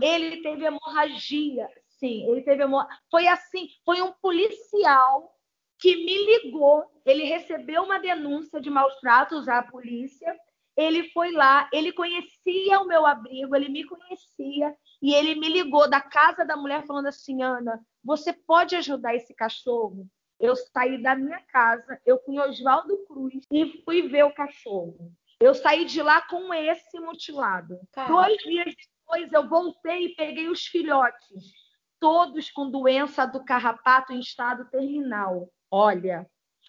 Ele teve hemorragia. Sim, ele teve hemorragia. Foi assim, foi um policial que me ligou. Ele recebeu uma denúncia de maus tratos à polícia. Ele foi lá, ele conhecia o meu abrigo, ele me conhecia e ele me ligou da casa da mulher falando assim: Ana, você pode ajudar esse cachorro? Eu saí da minha casa, eu fui em Oswaldo Cruz e fui ver o cachorro. Eu saí de lá com esse mutilado. Caramba. Dois dias depois eu voltei e peguei os filhotes, todos com doença do carrapato em estado terminal. Olha,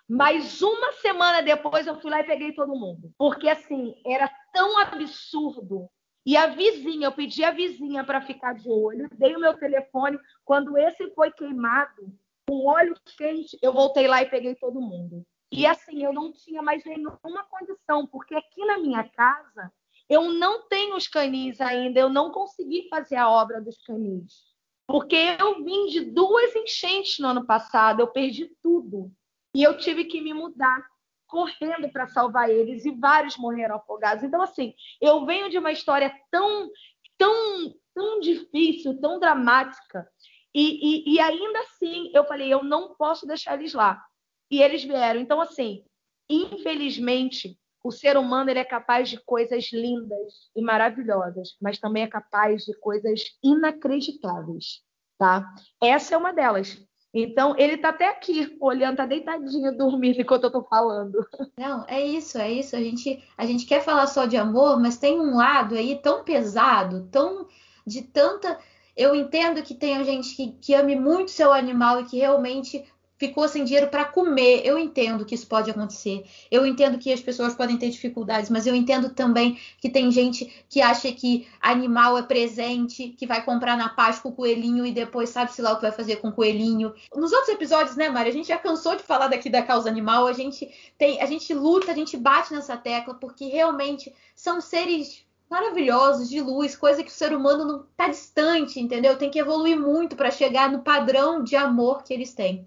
mas uma semana depois eu fui lá e peguei todo mundo. Porque assim, era tão absurdo. E a vizinha, eu pedi a vizinha para ficar de olho, dei o meu telefone. Quando esse foi queimado, com óleo quente, eu voltei lá e peguei todo mundo. E assim, eu não tinha mais nenhuma condição, porque aqui na minha casa eu não tenho os canis ainda, eu não consegui fazer a obra dos canis. Porque eu vim de duas enchentes no ano passado, eu perdi tudo. E eu tive que me mudar correndo para salvar eles e vários morreram afogados. Então, assim, eu venho de uma história tão, tão, tão difícil, tão dramática. E, e, e ainda assim, eu falei, eu não posso deixar eles lá. E eles vieram. Então, assim, infelizmente, o ser humano ele é capaz de coisas lindas e maravilhosas, mas também é capaz de coisas inacreditáveis, tá? Essa é uma delas. Então, ele tá até aqui, olhando, tá deitadinho, dormindo enquanto eu tô falando. Não, é isso, é isso. A gente, a gente quer falar só de amor, mas tem um lado aí tão pesado, tão de tanta. Eu entendo que tem gente que, que ame muito seu animal e que realmente ficou sem dinheiro para comer. Eu entendo que isso pode acontecer. Eu entendo que as pessoas podem ter dificuldades, mas eu entendo também que tem gente que acha que animal é presente, que vai comprar na Páscoa o coelhinho e depois sabe-se lá o que vai fazer com o coelhinho. Nos outros episódios, né, Mari, a gente já cansou de falar daqui da causa animal, a gente tem, a gente luta, a gente bate nessa tecla porque realmente são seres maravilhosos de luz, coisa que o ser humano não tá distante, entendeu? Tem que evoluir muito para chegar no padrão de amor que eles têm.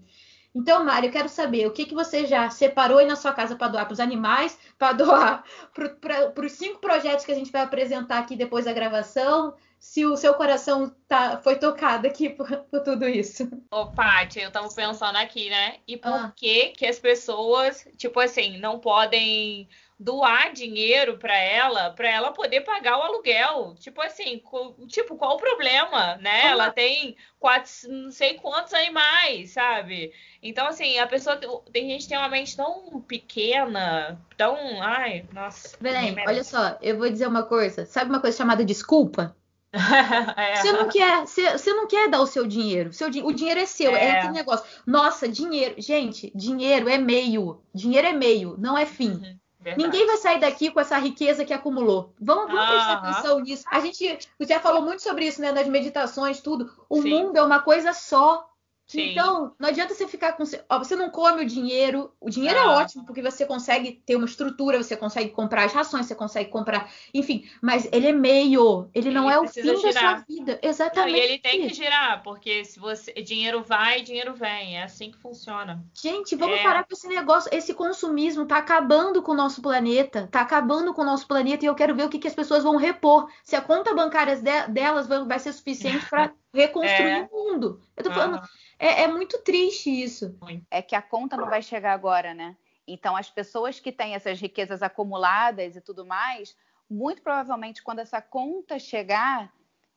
Então, Mário, eu quero saber o que, que você já separou aí na sua casa para doar para os animais, para doar para os cinco projetos que a gente vai apresentar aqui depois da gravação. Se o seu coração tá, foi tocado aqui por, por tudo isso. Ô, Paty, eu tava pensando aqui, né? E por ah. que que as pessoas, tipo assim, não podem doar dinheiro para ela, para ela poder pagar o aluguel. Tipo assim, tipo, qual o problema, né? Como? Ela tem quatro, não sei quantos animais, sabe? Então, assim, a pessoa tem gente que tem uma mente tão pequena, tão. Ai, nossa. Belém, olha só, eu vou dizer uma coisa. Sabe uma coisa chamada desculpa? é. Você não quer, você, você, não quer dar o seu dinheiro. Seu, o dinheiro é seu, é. é aquele negócio. Nossa, dinheiro, gente, dinheiro é meio. Dinheiro é meio, não é fim. Uhum. Verdade. Ninguém vai sair daqui com essa riqueza que acumulou. Vamos, vamos prestar atenção nisso. A gente já falou muito sobre isso, né? Nas meditações, tudo. O Sim. mundo é uma coisa só. Sim. Então, não adianta você ficar com. Ó, você não come o dinheiro. O dinheiro é Ah. ótimo, porque você consegue ter uma estrutura, você consegue comprar as rações, você consegue comprar. Enfim, mas ele é meio. Ele não Ele é o fim da girar. sua vida. Não, Exatamente. e ele tem que girar, porque se você dinheiro vai, dinheiro vem. É assim que funciona. Gente, vamos É. parar com esse negócio. Esse consumismo tá acabando com o nosso planeta. Tá acabando com o nosso planeta e eu quero ver o que, que as pessoas vão repor. Se a conta bancária de- delas vai ser suficiente para reconstruir É. o mundo. Eu tô falando. É, é muito triste isso. É que a conta não vai chegar agora, né? Então, as pessoas que têm essas riquezas acumuladas e tudo mais, muito provavelmente, quando essa conta chegar,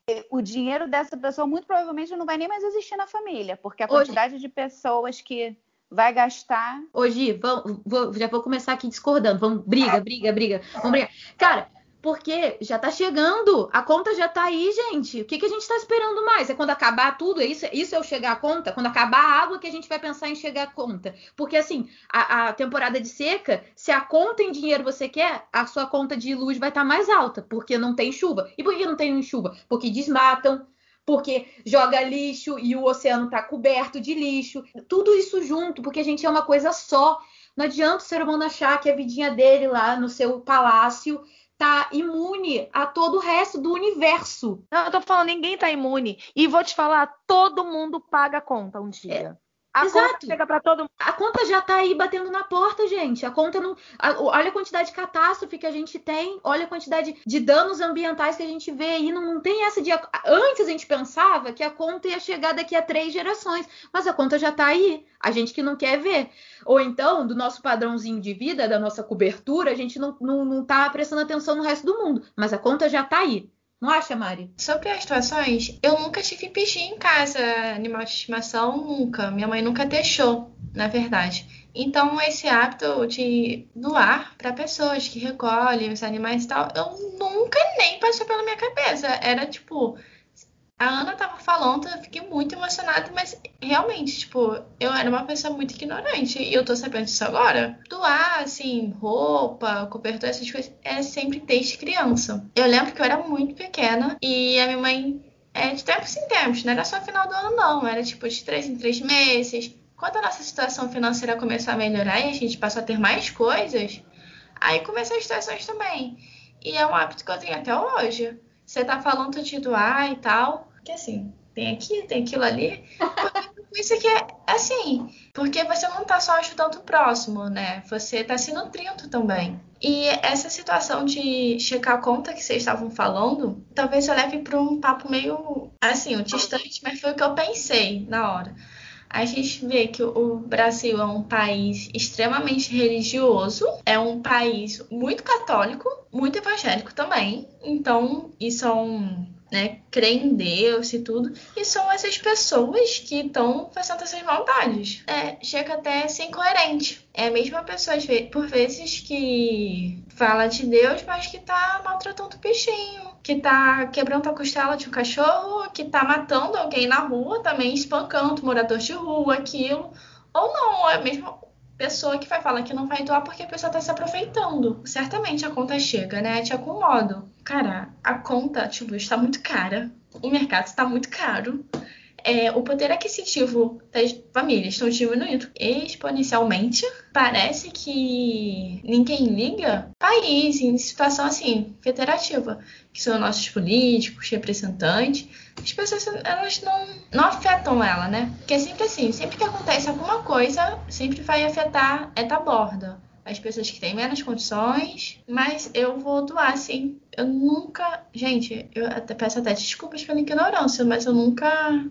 eh, o dinheiro dessa pessoa muito provavelmente não vai nem mais existir na família, porque a Hoje- quantidade de pessoas que vai gastar. Hoje, vou- já vou começar aqui discordando. Vamos, briga, briga, briga. Vamos brigar. Cara, porque já tá chegando. A conta já tá aí, gente. O que, que a gente tá esperando mais? É quando acabar tudo? É isso, isso é o chegar a conta? Quando acabar a água que a gente vai pensar em chegar a conta. Porque, assim, a, a temporada de seca, se a conta em dinheiro você quer, a sua conta de luz vai estar mais alta, porque não tem chuva. E por que não tem chuva? Porque desmatam. Porque joga lixo e o oceano tá coberto de lixo. Tudo isso junto, porque a gente é uma coisa só. Não adianta o ser humano achar que a vidinha dele lá no seu palácio tá imune a todo o resto do universo. Não, eu tô falando, ninguém tá imune. E vou te falar, todo mundo paga a conta um dia. A exato. conta chega pra todo mundo. A conta já tá aí batendo na porta, gente. A conta não. a- olha a quantidade de catástrofe que a gente tem, olha a quantidade de danos ambientais que a gente vê aí. Não, não tem essa de. Antes a gente pensava que a conta ia chegar daqui a três gerações, mas a conta já tá aí. A gente que não quer ver. Ou então, do nosso padrãozinho de vida, da nossa cobertura, a gente não, não, não tá prestando atenção no resto do mundo. Mas a conta já tá aí. Não acha, Mari? Sobre as doações, eu nunca tive bichinho em casa, animal de estimação, nunca. Minha mãe nunca deixou, na verdade. Então, esse hábito de doar para pessoas que recolhem os animais e tal, eu nunca nem passou pela minha cabeça. Era tipo, a Ana tava falando, eu fiquei muito emocionada, mas realmente, tipo, eu era uma pessoa muito ignorante e eu tô sabendo disso agora. Doar, assim, roupa, cobertor, essas coisas, é sempre desde criança. Eu lembro que eu era muito pequena e a minha mãe, é, de tempos em tempos, não era só final do ano, não, era tipo de três em três meses. Quando a nossa situação financeira começou a melhorar e a gente passou a ter mais coisas, aí começam as situações também. E é um hábito que eu tenho até hoje. Você tá falando de doar e tal, que assim, tem aqui, tem aquilo ali. Porque isso aqui é assim, porque você não tá só ajudando o próximo, né? Você tá se nutrindo também. E essa situação de checar a conta que vocês estavam falando, talvez eu leve para um papo meio assim, distante, mas foi o que eu pensei na hora. A gente vê que o Brasil é um país extremamente religioso, é um país muito católico, muito evangélico também. Então, e são, né, creem em Deus e tudo. E são essas pessoas que estão fazendo essas maldades. É, chega até a ser incoerente. É a mesma pessoa, por vezes, que fala de Deus, mas que tá maltratando o bichinho, que tá quebrando a costela de um cachorro, que tá matando alguém na rua, também espancando morador de rua, aquilo. Ou não, é a mesma pessoa que vai falar que não vai doar porque a pessoa tá se aproveitando. Certamente a conta chega, né? Te acomodo. Cara, a conta, tipo, está muito cara. O mercado está muito caro. É, o poder aquisitivo das famílias estão diminuindo exponencialmente. Parece que ninguém liga. País em situação assim, federativa, que são nossos políticos, representantes, as pessoas elas não, não afetam ela, né? Porque é sempre assim, sempre que acontece alguma coisa, sempre vai afetar essa borda. As pessoas que têm menos condições, mas eu vou doar, sim. Eu nunca. Gente, eu até peço até desculpas pela ignorância, mas eu nunca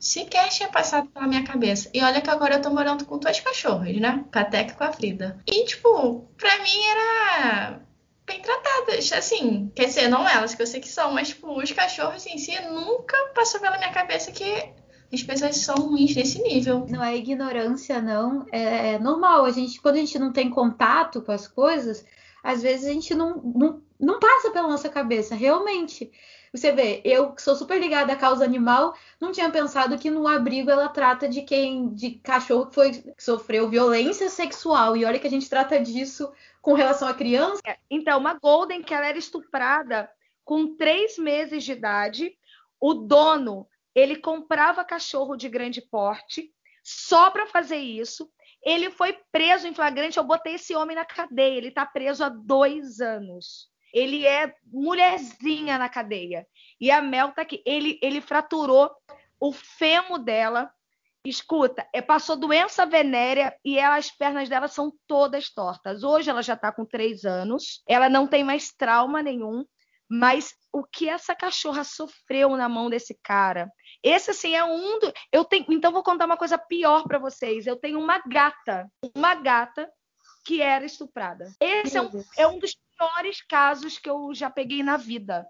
sequer tinha passado pela minha cabeça. E olha que agora eu tô morando com dois cachorros, né? Com a Teca e com a Frida. E, tipo, pra mim era bem tratadas, assim. Quer dizer, não elas, que eu sei que são, mas, tipo, os cachorros em si nunca passou pela minha cabeça que as pessoas são ruins nesse nível. Não é ignorância, não. É normal. A gente, quando a gente não tem contato com as coisas, às vezes a gente não, não, não passa pela nossa cabeça, realmente. Você vê, eu que sou super ligada à causa animal, não tinha pensado que no abrigo ela trata de quem, de cachorro que, foi, que sofreu violência sexual. E olha que a gente trata disso com relação à criança. Então, uma Golden que ela era estuprada com três meses de idade, o dono ele comprava cachorro de grande porte só para fazer isso. Ele foi preso em flagrante. Eu botei esse homem na cadeia. Ele está preso há dois anos. Ele é mulherzinha na cadeia. E a Mel tá aqui. Ele, ele fraturou o fêmur dela. Escuta, é, passou doença venérea e ela, as pernas dela são todas tortas. Hoje ela já está com três anos. Ela não tem mais trauma nenhum. Mas o que essa cachorra sofreu na mão desse cara? Esse assim é um do... eu tenho, então vou contar uma coisa pior para vocês. Eu tenho uma gata, uma gata que era estuprada. Esse é um, é um dos piores casos que eu já peguei na vida,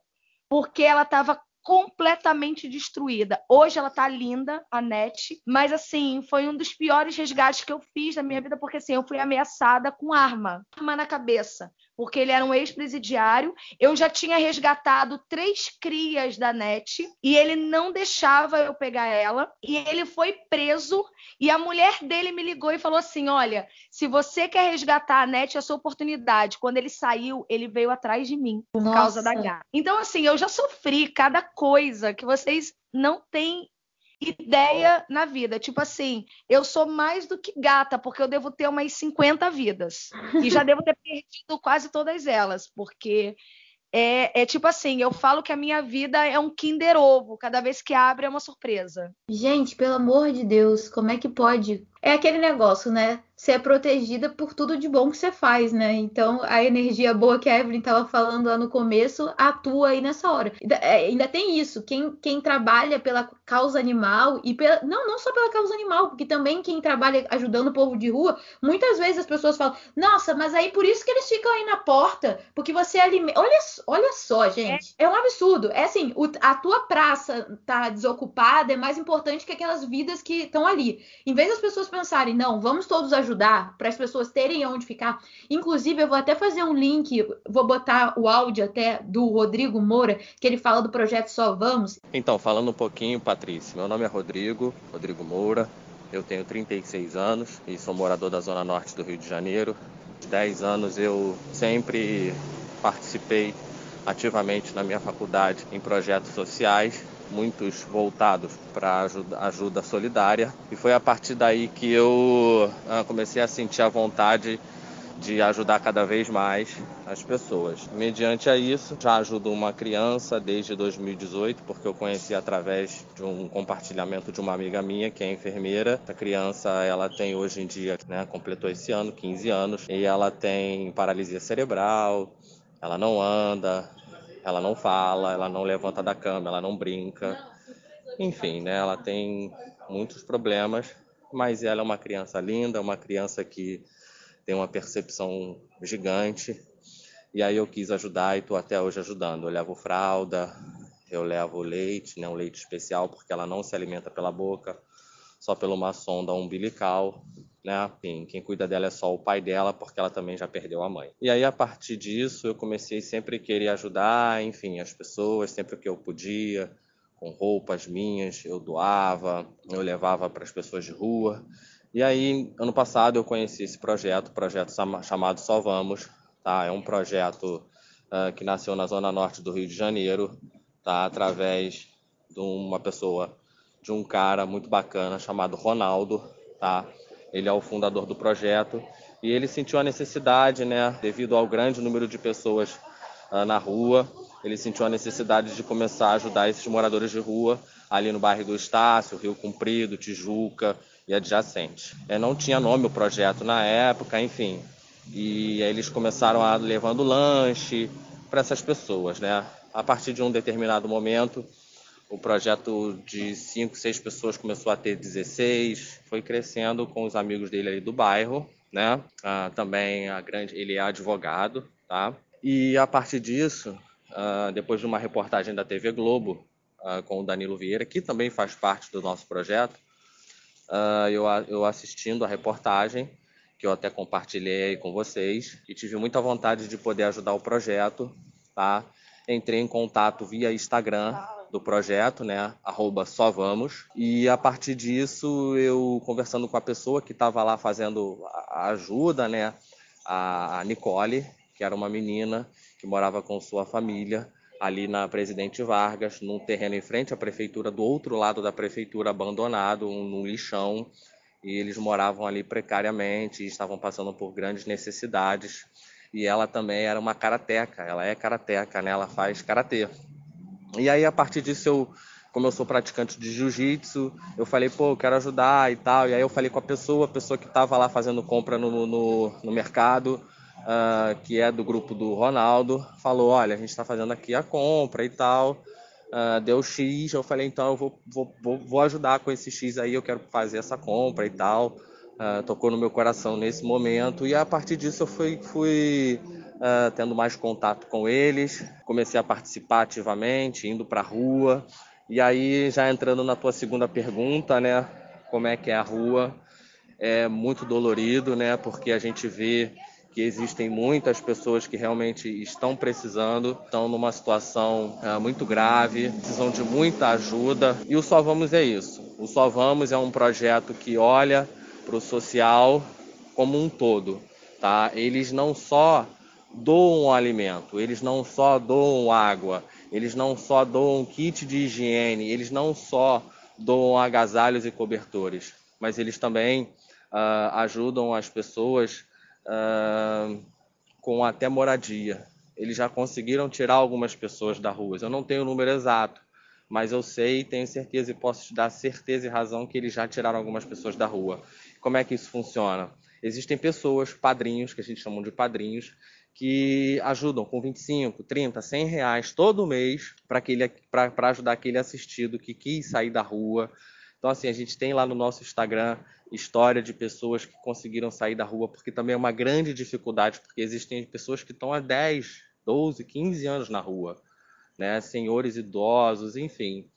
porque ela estava completamente destruída. Hoje ela tá linda, a Net, mas assim, foi um dos piores resgates que eu fiz na minha vida, porque assim, eu fui ameaçada com arma, arma na cabeça porque ele era um ex-presidiário. Eu já tinha resgatado três crias da NET e ele não deixava eu pegar ela. E ele foi preso e a mulher dele me ligou e falou assim: Olha, se você quer resgatar a NET, é a sua oportunidade. Quando ele saiu, ele veio atrás de mim por Nossa. causa da gata. Então, assim, eu já sofri cada coisa que vocês não têm ideia na vida. Tipo assim, eu sou mais do que gata, porque eu devo ter umas 50 vidas. E já devo ter perdido quase todas elas, porque é, é, tipo assim, eu falo que a minha vida é um Kinder Ovo, cada vez que abre é uma surpresa. Gente, pelo amor de Deus, como é que pode? É aquele negócio, né? Você é protegida por tudo de bom que você faz, né? Então, a energia boa que a Evelyn estava falando lá no começo atua aí nessa hora. É, ainda tem isso, quem, quem trabalha pela causa animal e pela, não, não só pela causa animal, porque também quem trabalha ajudando o povo de rua, muitas vezes as pessoas falam: "Nossa, mas aí por isso que eles ficam aí na porta, porque você alimenta". Olha, olha só, gente. É, é um absurdo. É assim, o, a tua praça tá desocupada é mais importante que aquelas vidas que estão ali. Em vez das pessoas pensarem: "Não, vamos todos ajudar para as pessoas terem onde ficar. Inclusive, eu vou até fazer um link, vou botar o áudio até do Rodrigo Moura, que ele fala do projeto Só Vamos. Então, falando um pouquinho, Patrícia, meu nome é Rodrigo, Rodrigo Moura, eu tenho 36 anos e sou morador da Zona Norte do Rio de Janeiro. Há 10 anos eu sempre participei ativamente na minha faculdade em projetos sociais muitos voltados para ajuda, ajuda solidária. E foi a partir daí que eu ah, comecei a sentir a vontade de ajudar cada vez mais as pessoas. Mediante a isso, já ajudo uma criança desde 2018, porque eu conheci através de um compartilhamento de uma amiga minha que é enfermeira. A criança, ela tem hoje em dia, né, completou esse ano 15 anos, e ela tem paralisia cerebral, ela não anda, ela não fala, ela não levanta da cama, ela não brinca. Enfim, né? Ela tem muitos problemas, mas ela é uma criança linda, uma criança que tem uma percepção gigante. E aí eu quis ajudar e estou até hoje ajudando. Eu levo fralda, eu levo leite, né, um leite especial, porque ela não se alimenta pela boca, só pela uma sonda umbilical né? Enfim, quem cuida dela é só o pai dela, porque ela também já perdeu a mãe. E aí, a partir disso, eu comecei sempre a querer ajudar, enfim, as pessoas, sempre que eu podia, com roupas minhas, eu doava, eu levava para as pessoas de rua. E aí, ano passado, eu conheci esse projeto, projeto chamado Só Vamos, tá? É um projeto uh, que nasceu na zona norte do Rio de Janeiro, tá? Através de uma pessoa, de um cara muito bacana chamado Ronaldo, tá? Ele é o fundador do projeto e ele sentiu a necessidade, né, devido ao grande número de pessoas uh, na rua, ele sentiu a necessidade de começar a ajudar esses moradores de rua ali no bairro do Estácio, Rio Comprido, Tijuca e adjacentes. É, não tinha nome o projeto na época, enfim. E aí eles começaram a levando lanche para essas pessoas, né? A partir de um determinado momento, o projeto de 5, 6 pessoas começou a ter 16, foi crescendo com os amigos dele ali do bairro, né? Ah, também a grande, ele é advogado, tá? E a partir disso, ah, depois de uma reportagem da TV Globo ah, com o Danilo Vieira, que também faz parte do nosso projeto, eu, eu assistindo a reportagem, que eu até compartilhei com vocês, e tive muita vontade de poder ajudar o projeto, tá? Entrei em contato via Instagram do projeto, né? Arroba só vamos. E a partir disso, eu conversando com a pessoa que estava lá fazendo a ajuda, né? A Nicole, que era uma menina que morava com sua família ali na Presidente Vargas, num terreno em frente à prefeitura, do outro lado da prefeitura, abandonado, um, num lixão. E eles moravam ali precariamente estavam passando por grandes necessidades. E ela também era uma karateca, ela é karateca, né? Ela faz karatê. E aí, a partir disso, eu, como eu sou praticante de jiu-jitsu, eu falei, pô, eu quero ajudar e tal. E aí eu falei com a pessoa, a pessoa que estava lá fazendo compra no, no, no mercado, uh, que é do grupo do Ronaldo, falou, olha, a gente está fazendo aqui a compra e tal. Uh, deu X, eu falei, então eu vou, vou, vou, ajudar com esse X aí, eu quero fazer essa compra e tal. Uh, tocou no meu coração nesse momento. E a partir disso eu fui, fui uh, tendo mais contato com eles, comecei a participar ativamente, indo para a rua. E aí, já entrando na tua segunda pergunta, né? Como é que é a rua? É muito dolorido, né? Porque a gente vê que existem muitas pessoas que realmente estão precisando, estão numa situação uh, muito grave, precisam de muita ajuda. E o Só Vamos é isso. O Só Vamos é um projeto que olha para o social como um todo, tá? Eles não só doam alimento, eles não só doam água, eles não só doam kit de higiene, eles não só doam agasalhos e cobertores, mas eles também uh, ajudam as pessoas uh, com até moradia. Eles já conseguiram tirar algumas pessoas da rua. Eu não tenho o número exato, mas eu sei, tenho certeza e posso te dar certeza e razão que eles já tiraram algumas pessoas da rua. Como é que isso funciona? Existem pessoas, padrinhos, que a gente chama de padrinhos, que ajudam com 25, 30, 100 reais todo mês para ajudar aquele assistido que quis sair da rua. Então, assim, a gente tem lá no nosso Instagram história de pessoas que conseguiram sair da rua, porque também é uma grande dificuldade, porque existem pessoas que estão há 10, 12, 15 anos na rua, né? Senhores idosos, enfim.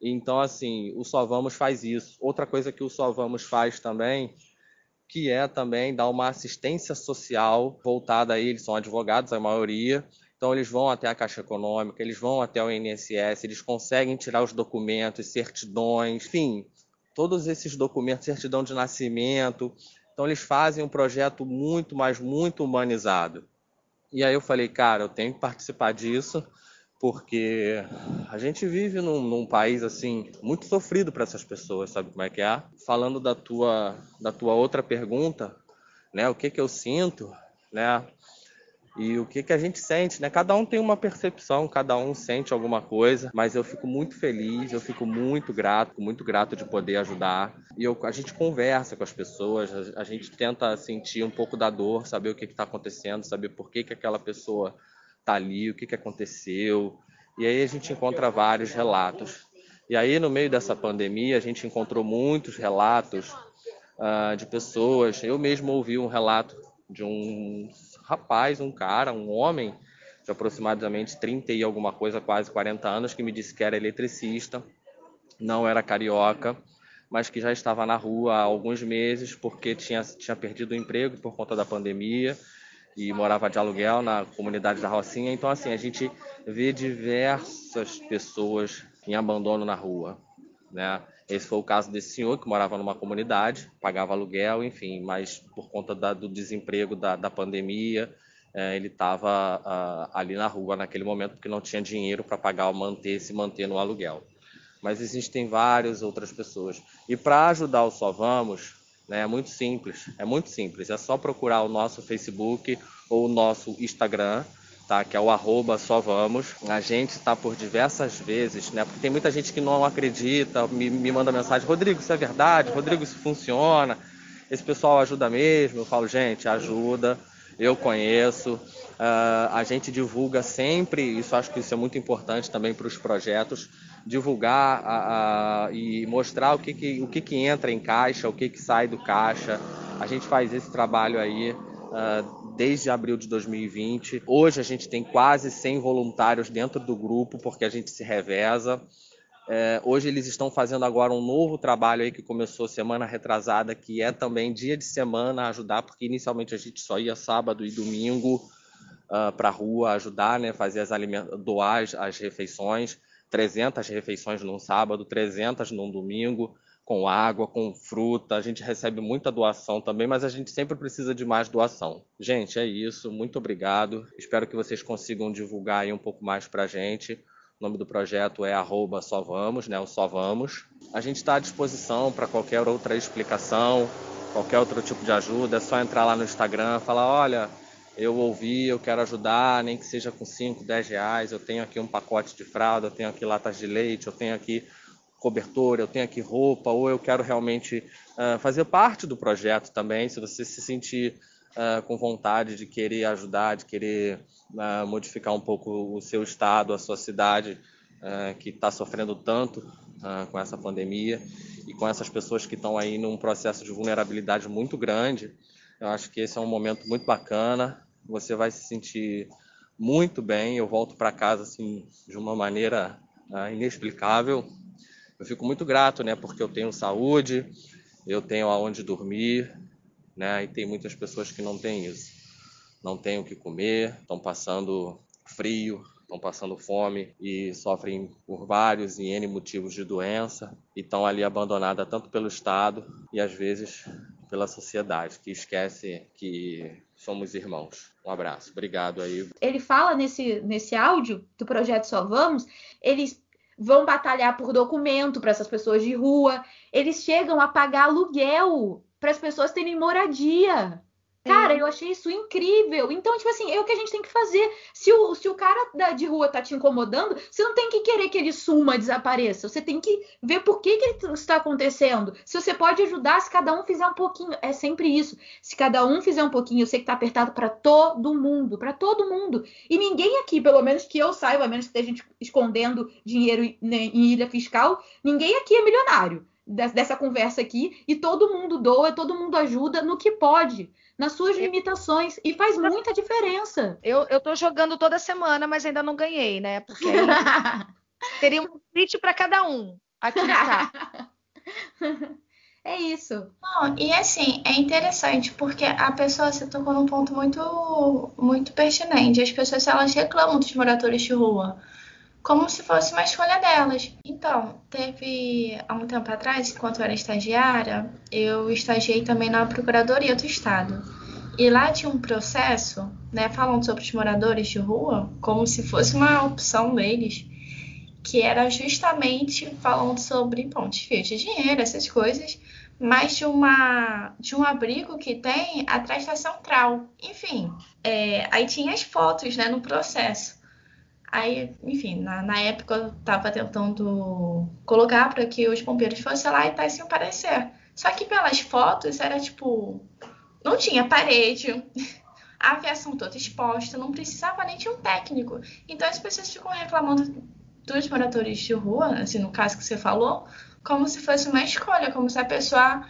Então, assim, o Só Vamos faz isso. Outra coisa que o Só Vamos faz também que é também dar uma assistência social voltada a eles, são advogados a maioria, então eles vão até a Caixa Econômica, eles vão até o INSS, eles conseguem tirar os documentos, certidões, enfim, todos esses documentos, certidão de nascimento. Então eles fazem um projeto muito, mas muito humanizado. E aí eu falei, cara, eu tenho que participar disso porque a gente vive num, num país assim muito sofrido para essas pessoas, sabe como é que é? Falando da tua da tua outra pergunta, né? O que que eu sinto, né? E o que que a gente sente, né? Cada um tem uma percepção, cada um sente alguma coisa, mas eu fico muito feliz, eu fico muito grato, muito grato de poder ajudar. E eu, a gente conversa com as pessoas, a, a gente tenta sentir um pouco da dor, saber o que está acontecendo, saber por que que aquela pessoa tá ali, o que, que aconteceu. E aí a gente encontra vários relatos. E aí, no meio dessa pandemia, a gente encontrou muitos relatos uh, de pessoas. Eu mesmo ouvi um relato de um rapaz, um cara, um homem de aproximadamente 30 e alguma coisa, quase 40 anos, que me disse que era eletricista, não era carioca, mas que já estava na rua há alguns meses porque tinha, tinha perdido o emprego por conta da pandemia e morava de aluguel na comunidade da Rocinha. Então, assim, a gente vê diversas pessoas em abandono na rua, né? Esse foi o caso desse senhor que morava numa comunidade, pagava aluguel, enfim, mas por conta da, do desemprego da, da pandemia, é, ele estava uh, ali na rua naquele momento porque não tinha dinheiro para pagar, manter, se manter no aluguel. Mas existem várias outras pessoas. E para ajudar o Só Vamos, né? É muito simples, é muito simples. É só procurar o nosso Facebook ou o nosso Instagram, tá? Que é o arroba só vamos. A gente está por diversas vezes, né? Porque tem muita gente que não acredita, me, me manda mensagem, Rodrigo, isso é verdade? Rodrigo, isso funciona? Esse pessoal ajuda mesmo? Eu falo, gente, ajuda. Eu conheço, uh, a gente divulga sempre, isso acho que isso é muito importante também para os projetos, divulgar a, a, e mostrar o que, que, o que, que entra em caixa, o que, que sai do caixa. A gente faz esse trabalho aí uh, desde abril de 2020. Hoje a gente tem quase 100 voluntários dentro do grupo, porque a gente se reveza. É, hoje eles estão fazendo agora um novo trabalho aí que começou semana retrasada, que é também dia de semana ajudar, porque inicialmente a gente só ia sábado e domingo uh, para a rua ajudar, né, fazer as doar as, as refeições. 300 refeições num sábado, 300 num domingo, com água, com fruta. A gente recebe muita doação também, mas a gente sempre precisa de mais doação. Gente, é isso. Muito obrigado. Espero que vocês consigam divulgar aí um pouco mais para a gente. O nome do projeto é arroba só vamos, né? O só vamos. A gente está à disposição para qualquer outra explicação, qualquer outro tipo de ajuda. É só entrar lá no Instagram, falar, olha, eu ouvi, eu quero ajudar, nem que seja com 5, 10 reais. Eu tenho aqui um pacote de fralda, eu tenho aqui latas de leite, eu tenho aqui cobertor, eu tenho aqui roupa, ou eu quero realmente uh, fazer parte do projeto também. Se você se sentir uh, com vontade de querer ajudar, de querer uh, modificar um pouco o seu estado, a sua cidade, que está sofrendo tanto com essa pandemia e com essas pessoas que estão aí num processo de vulnerabilidade muito grande, eu acho que esse é um momento muito bacana. Você vai se sentir muito bem. Eu volto para casa assim de uma maneira inexplicável eu fico muito grato, né? Porque eu tenho saúde, eu tenho aonde dormir, né? E tem muitas pessoas que não têm isso. Não têm o que comer, estão passando frio, estão passando fome e sofrem por vários e N motivos de doença e estão ali abandonadas tanto pelo Estado e às vezes pela sociedade, que esquece que somos irmãos. Um abraço, obrigado aí. Ele fala nesse, nesse áudio do projeto Só Vamos, eles vão batalhar por documento para essas pessoas de rua, eles chegam a pagar aluguel para as pessoas terem moradia. Cara, eu achei isso incrível. Então, tipo assim, é o que a gente tem que fazer. Se o, se o cara da, de rua tá te incomodando, você não tem que querer que ele suma, desapareça. Você tem que ver por que, que está acontecendo. Se você pode ajudar, se cada um fizer um pouquinho. É sempre isso. Se cada um fizer um pouquinho, eu sei que tá apertado para todo mundo. para todo mundo. E ninguém aqui, pelo menos que eu saiba, a menos que esteja escondendo dinheiro em ilha fiscal, ninguém aqui é milionário dessa conversa aqui. E todo mundo doa, todo mundo ajuda no que pode nas suas limitações. E faz muita diferença. Eu, eu tô jogando toda semana, mas ainda não ganhei, né? Porque teria um tweet para cada um. Aqui tá. É isso. Não, e assim, é interessante porque a pessoa se tocou num ponto muito, muito pertinente. As pessoas elas reclamam dos moradores de rua como se fosse uma escolha delas. Então, teve há um tempo atrás, enquanto eu era estagiária, eu estagiei também na Procuradoria do Estado. E lá tinha um processo, né, falando sobre os moradores de rua, como se fosse uma opção deles, que era justamente falando sobre, bom, desvio de dinheiro, essas coisas, mas de, uma, de um abrigo que tem atrás da central. Enfim, é, aí tinha as fotos, né, no processo. Aí, enfim, na, na época eu estava tentando colocar para que os bombeiros fossem lá e tivessem o parecer. Só que pelas fotos era tipo. Não tinha parede, a aviação toda exposta, não precisava nem de um técnico. Então as pessoas ficam reclamando dos moradores de rua, assim, no caso que você falou, como se fosse uma escolha, como se a pessoa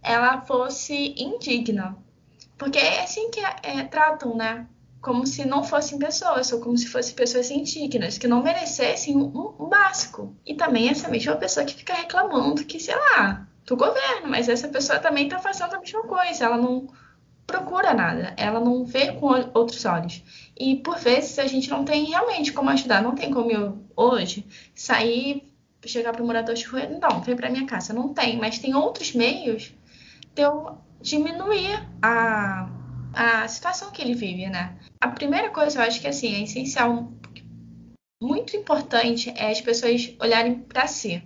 ela fosse indigna. Porque é assim que é, é, tratam, né? Como se não fossem pessoas, ou como se fossem pessoas indignas, que não merecessem um, um básico. E também essa mesma pessoa que fica reclamando que, sei lá, do governo, mas essa pessoa também está fazendo a mesma coisa, ela não procura nada, ela não vê com outros olhos. E por vezes a gente não tem realmente como ajudar, não tem como eu hoje sair, chegar para o morador de rua, não, vem para minha casa, não tem, mas tem outros meios de eu diminuir a a situação que ele vive, né? A primeira coisa, eu acho que assim, é essencial, muito importante é as pessoas olharem para si,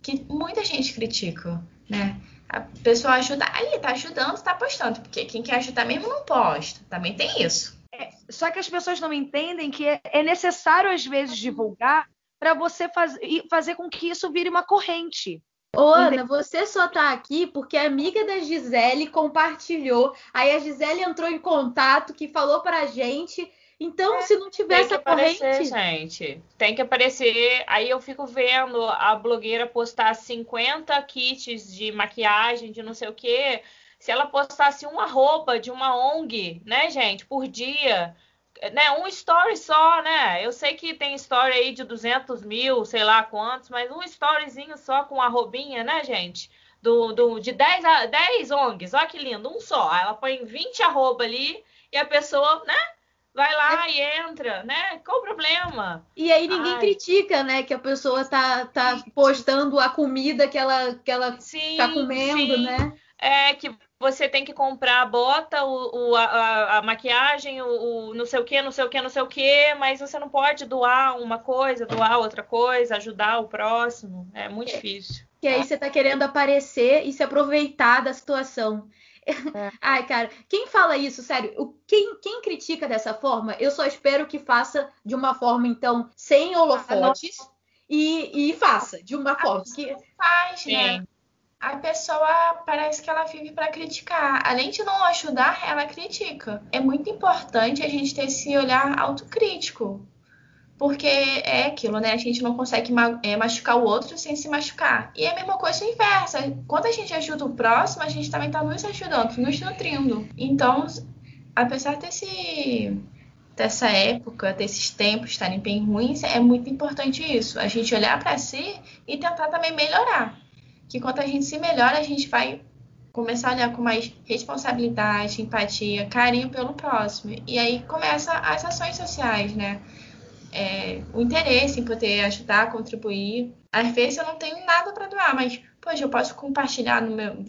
que muita gente critica, né? A pessoa ajuda, aí tá ajudando, tá postando, porque quem quer ajudar mesmo não posta, também tem isso. É, só que as pessoas não entendem que é necessário às vezes divulgar para você faz, fazer com que isso vire uma corrente. Ô, Ana, você só tá aqui porque a amiga da Gisele compartilhou. Aí a Gisele entrou em contato, que falou pra gente. Então, é, se não tivesse tem que a corrente. Aparecer, gente. Tem que aparecer. Aí eu fico vendo a blogueira postar 50 kits de maquiagem, de não sei o quê. Se ela postasse uma roupa de uma ONG, né, gente, por dia né, um story só, né? Eu sei que tem story aí de 200 mil, sei lá quantos, mas um storyzinho só com a robinha, né, gente? Do, do, de 10, a, 10 ONGs, olha que lindo, um só. Ela põe 20 arroba ali e a pessoa, né? Vai lá é. e entra, né? Qual o problema? E aí ninguém Ai. critica, né? Que a pessoa tá, tá postando a comida que ela, que ela sim, tá comendo, sim. né? É que você tem que comprar a bota, o, o a, a, maquiagem, o, o, não sei o que, não sei o que, não sei o que, mas você não pode doar uma coisa, doar outra coisa, ajudar o próximo. É muito é. difícil. Que aí você tá querendo aparecer e se aproveitar da situação. É. Ai, cara, quem fala isso, sério, quem, quem critica dessa forma, eu só espero que faça de uma forma, então, sem holofotes e, e faça de uma forma que. Faz, né? A pessoa parece que ela vive para criticar. Além de não ajudar, ela critica. É muito importante a gente ter esse olhar autocrítico. Porque é aquilo, né? A gente não consegue é, machucar o outro sem se machucar. E é a mesma coisa inversa. Quando a gente ajuda o próximo, a gente também está nos ajudando, nos nutrindo. Então, apesar desse, dessa época, desses tempos estarem bem ruins, é muito importante isso. A gente olhar para si e tentar também melhorar que quando a gente se melhora, a gente vai começar a olhar com mais responsabilidade, empatia, carinho pelo próximo. E aí começa as ações sociais, né? É, o interesse em poder ajudar, contribuir. Às vezes eu não tenho nada para doar, mas, poxa, eu posso compartilhar no meu,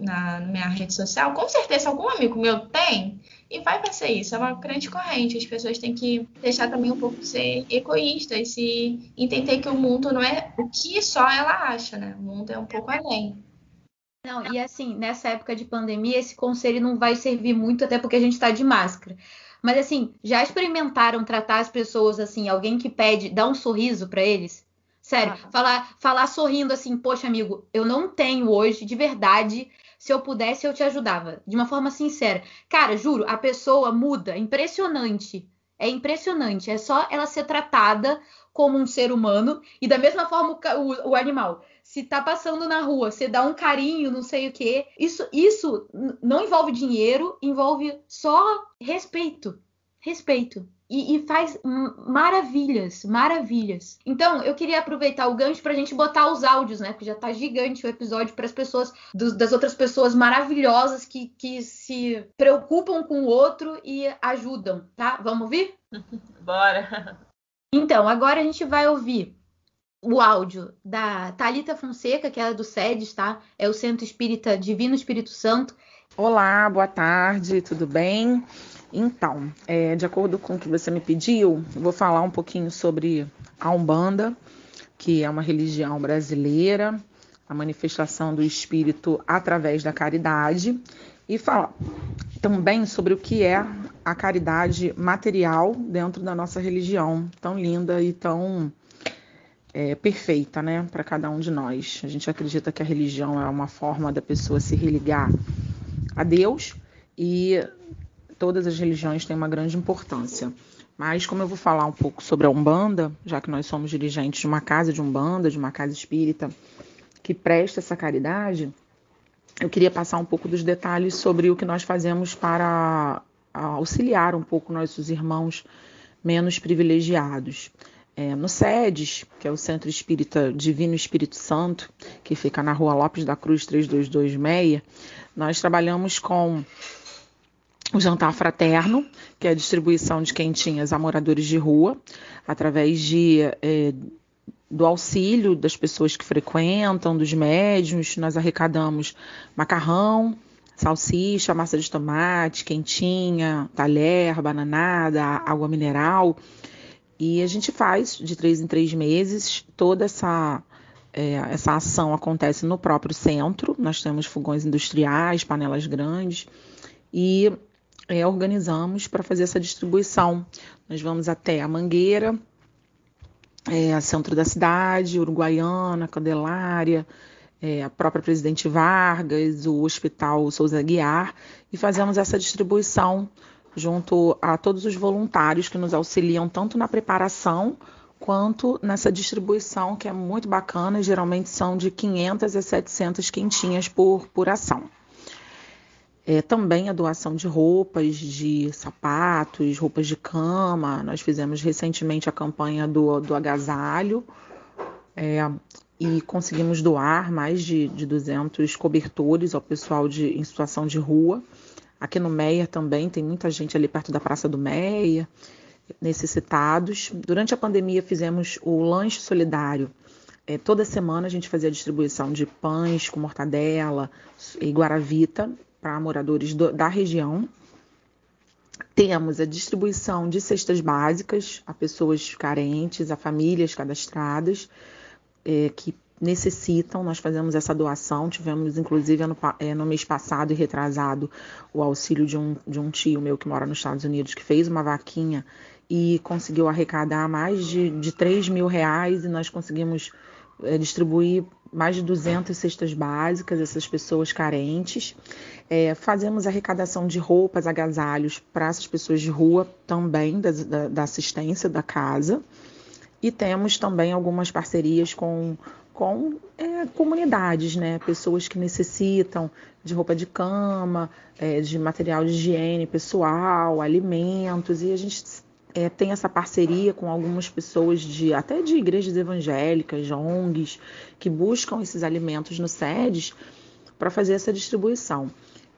na, na minha rede social? Com certeza algum amigo meu tem. E vai fazer isso, é uma grande corrente. As pessoas têm que deixar também um pouco de ser egoístas e entender que o mundo não é o que só ela acha, né? O mundo é um pouco além. Não, e assim, nessa época de pandemia, esse conselho não vai servir muito, até porque a gente está de máscara. Mas assim, já experimentaram tratar as pessoas assim, alguém que pede, dá um sorriso para eles? Sério, ah. falar, falar sorrindo assim, poxa, amigo, eu não tenho hoje, de verdade, se eu pudesse, eu te ajudava. De uma forma sincera. Cara, juro, a pessoa muda. Impressionante. É impressionante. É só ela ser tratada como um ser humano. E da mesma forma o, o animal. Se tá passando na rua, você dá um carinho, não sei o quê. Isso, isso não envolve dinheiro, envolve só respeito. Respeito e, e, faz maravilhas, maravilhas. Então, eu queria aproveitar o gancho para a gente botar os áudios, né? Porque já tá gigante o episódio para as pessoas, do, das outras pessoas maravilhosas que, que se preocupam com o outro e ajudam, tá? Vamos ouvir? Bora! Então, agora a gente vai ouvir o áudio da Talita Fonseca, que é do SEDES, tá? É o Centro Espírita Divino Espírito Santo. Olá, boa tarde, tudo bem? Então, é, de acordo com o que você me pediu, vou falar um pouquinho sobre a Umbanda, que é uma religião brasileira, a manifestação do espírito através da caridade, e falar também sobre o que é a caridade material dentro da nossa religião, tão linda e tão é, perfeita, né, para cada um de nós. A gente acredita que a religião é uma forma da pessoa se religar a Deus e todas as religiões têm uma grande importância. Mas como eu vou falar um pouco sobre a Umbanda, já que nós somos dirigentes de uma casa de Umbanda, de uma casa espírita que presta essa caridade, eu queria passar um pouco dos detalhes sobre o que nós fazemos para auxiliar um pouco nossos irmãos menos privilegiados. É, no SEDES, que é o Centro Espírita Divino Espírito Santo, que fica na Rua Lopes da Cruz 3226, nós trabalhamos com o jantar fraterno, que é a distribuição de quentinhas a moradores de rua, através de, é, do auxílio das pessoas que frequentam, dos médios. Nós arrecadamos macarrão, salsicha, massa de tomate, quentinha, talher, bananada, água mineral. E a gente faz de três em três meses. Toda essa, é, essa ação acontece no próprio centro. Nós temos fogões industriais, panelas grandes. E é, organizamos para fazer essa distribuição. Nós vamos até a Mangueira, é, centro da cidade, Uruguaiana, Candelária, é, a própria Presidente Vargas, o Hospital Souza Guiar, e fazemos essa distribuição junto a todos os voluntários que nos auxiliam tanto na preparação quanto nessa distribuição, que é muito bacana, geralmente são de 500 a 700 quentinhas por, por ação. É, também a doação de roupas, de sapatos, roupas de cama. Nós fizemos recentemente a campanha do, do agasalho é, e conseguimos doar mais de, de 200 cobertores ao pessoal de, em situação de rua. Aqui no Meia também tem muita gente ali perto da Praça do Meia, necessitados. Durante a pandemia fizemos o lanche solidário. É, toda semana a gente fazia distribuição de pães com mortadela e guaravita para moradores do, da região. Temos a distribuição de cestas básicas a pessoas carentes, a famílias cadastradas é, que necessitam. Nós fazemos essa doação. Tivemos, inclusive, no, é, no, mês passado e retrasado, o auxílio de um, de um tio meu que mora nos Estados Unidos, que fez uma vaquinha e conseguiu arrecadar mais de, de 3 mil reais e nós conseguimos é, distribuir mais de 200 cestas básicas, essas pessoas carentes. É, fazemos arrecadação de roupas, agasalhos para essas pessoas de rua também, da, da, da assistência da casa. E temos também algumas parcerias com com é, comunidades, né? Pessoas que necessitam de roupa de cama, é, de material de higiene pessoal, alimentos, e a gente é, tem essa parceria com algumas pessoas de até de igrejas evangélicas, ONGs, que buscam esses alimentos no SEDES para fazer essa distribuição.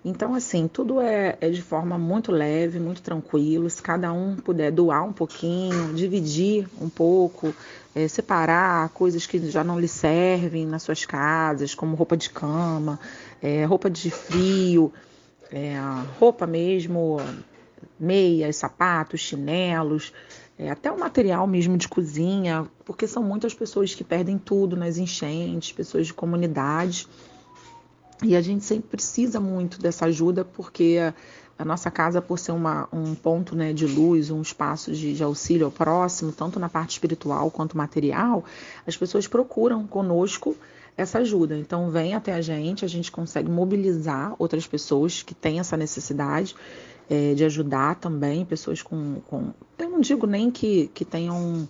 Então, assim, tudo é, é, de forma muito leve, muito tranquilo. Se cada um puder doar um pouquinho, dividir um pouco, é, separar coisas que já não lhe servem nas suas casas, como roupa de cama, é, roupa de frio, é, roupa mesmo, meias, sapatos, chinelos, é, até o material mesmo de cozinha, porque são muitas pessoas que perdem tudo nas enchentes, pessoas de comunidades. E a gente sempre precisa muito dessa ajuda, porque a, nossa casa, por ser uma, um ponto né, de luz, um espaço de, de, auxílio ao próximo, tanto na parte espiritual quanto material, as pessoas procuram conosco essa ajuda. Então, vem até a gente, a gente consegue mobilizar outras pessoas que têm essa necessidade é, de ajudar também, pessoas com, com. Eu não digo nem que, que tenham um,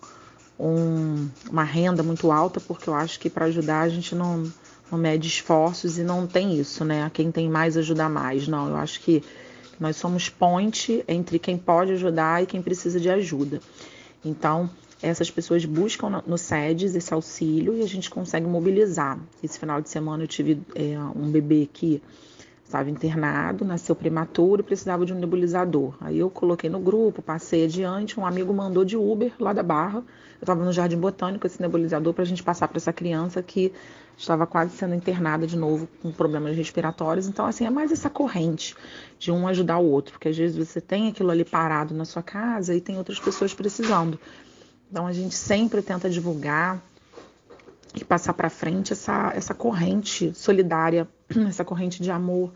um, uma renda muito alta, porque eu acho que para ajudar a gente não não mede esforços e não tem isso, né? Quem tem mais ajudar mais. Não, eu acho que nós somos ponte entre quem pode ajudar e quem precisa de ajuda. Então, essas pessoas buscam no SEDES esse auxílio e a gente consegue mobilizar. Esse final de semana eu tive é, um bebê que estava internado, nasceu prematuro, precisava de um nebulizador. Aí eu coloquei no grupo, passei adiante, um amigo mandou de Uber lá da Barra. Eu estava no Jardim Botânico esse nebulizador para a gente passar para essa criança que estava quase sendo internada de novo com problemas respiratórios. Então, assim, é mais essa corrente de um ajudar o outro, porque às vezes você tem aquilo ali parado na sua casa e tem outras pessoas precisando. Então, a gente sempre tenta divulgar e passar para frente essa, essa corrente solidária, essa corrente de amor,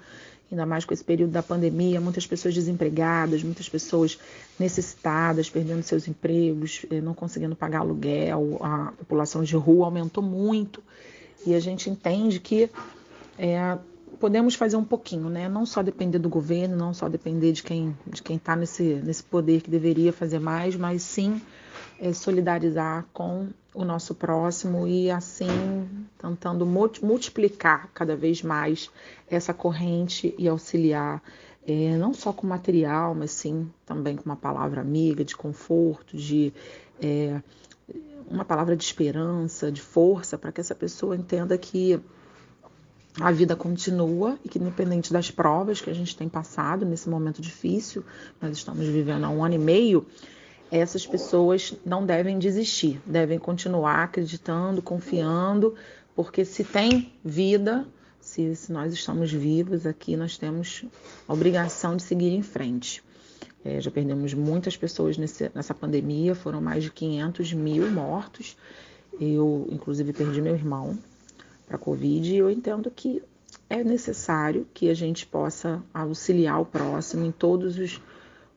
ainda mais com esse período da pandemia, muitas pessoas desempregadas, muitas pessoas necessitadas, perdendo seus empregos, eh, não conseguindo pagar aluguel, a população de rua aumentou muito e a gente entende que é, podemos fazer um pouquinho, né? Não só depender do governo, não só depender de quem de quem está nesse, nesse poder que deveria fazer mais, mas sim é, solidarizar com o nosso próximo e assim tentando multiplicar cada vez mais essa corrente e auxiliar é, não só com material, mas sim também com uma palavra amiga, de conforto, de é, uma palavra de esperança, de força, para que essa pessoa entenda que a vida continua e que, independente das provas que a gente tem passado nesse momento difícil, nós estamos vivendo há um ano e meio, essas pessoas não devem desistir, devem continuar acreditando, confiando, porque se tem vida, se, se nós estamos vivos aqui, nós temos a obrigação de seguir em frente. É, já perdemos muitas pessoas nesse, nessa pandemia, foram mais de 500 mil mortos. Eu, inclusive, perdi meu irmão para a Covid e eu entendo que é necessário que a gente possa auxiliar o próximo em todos os,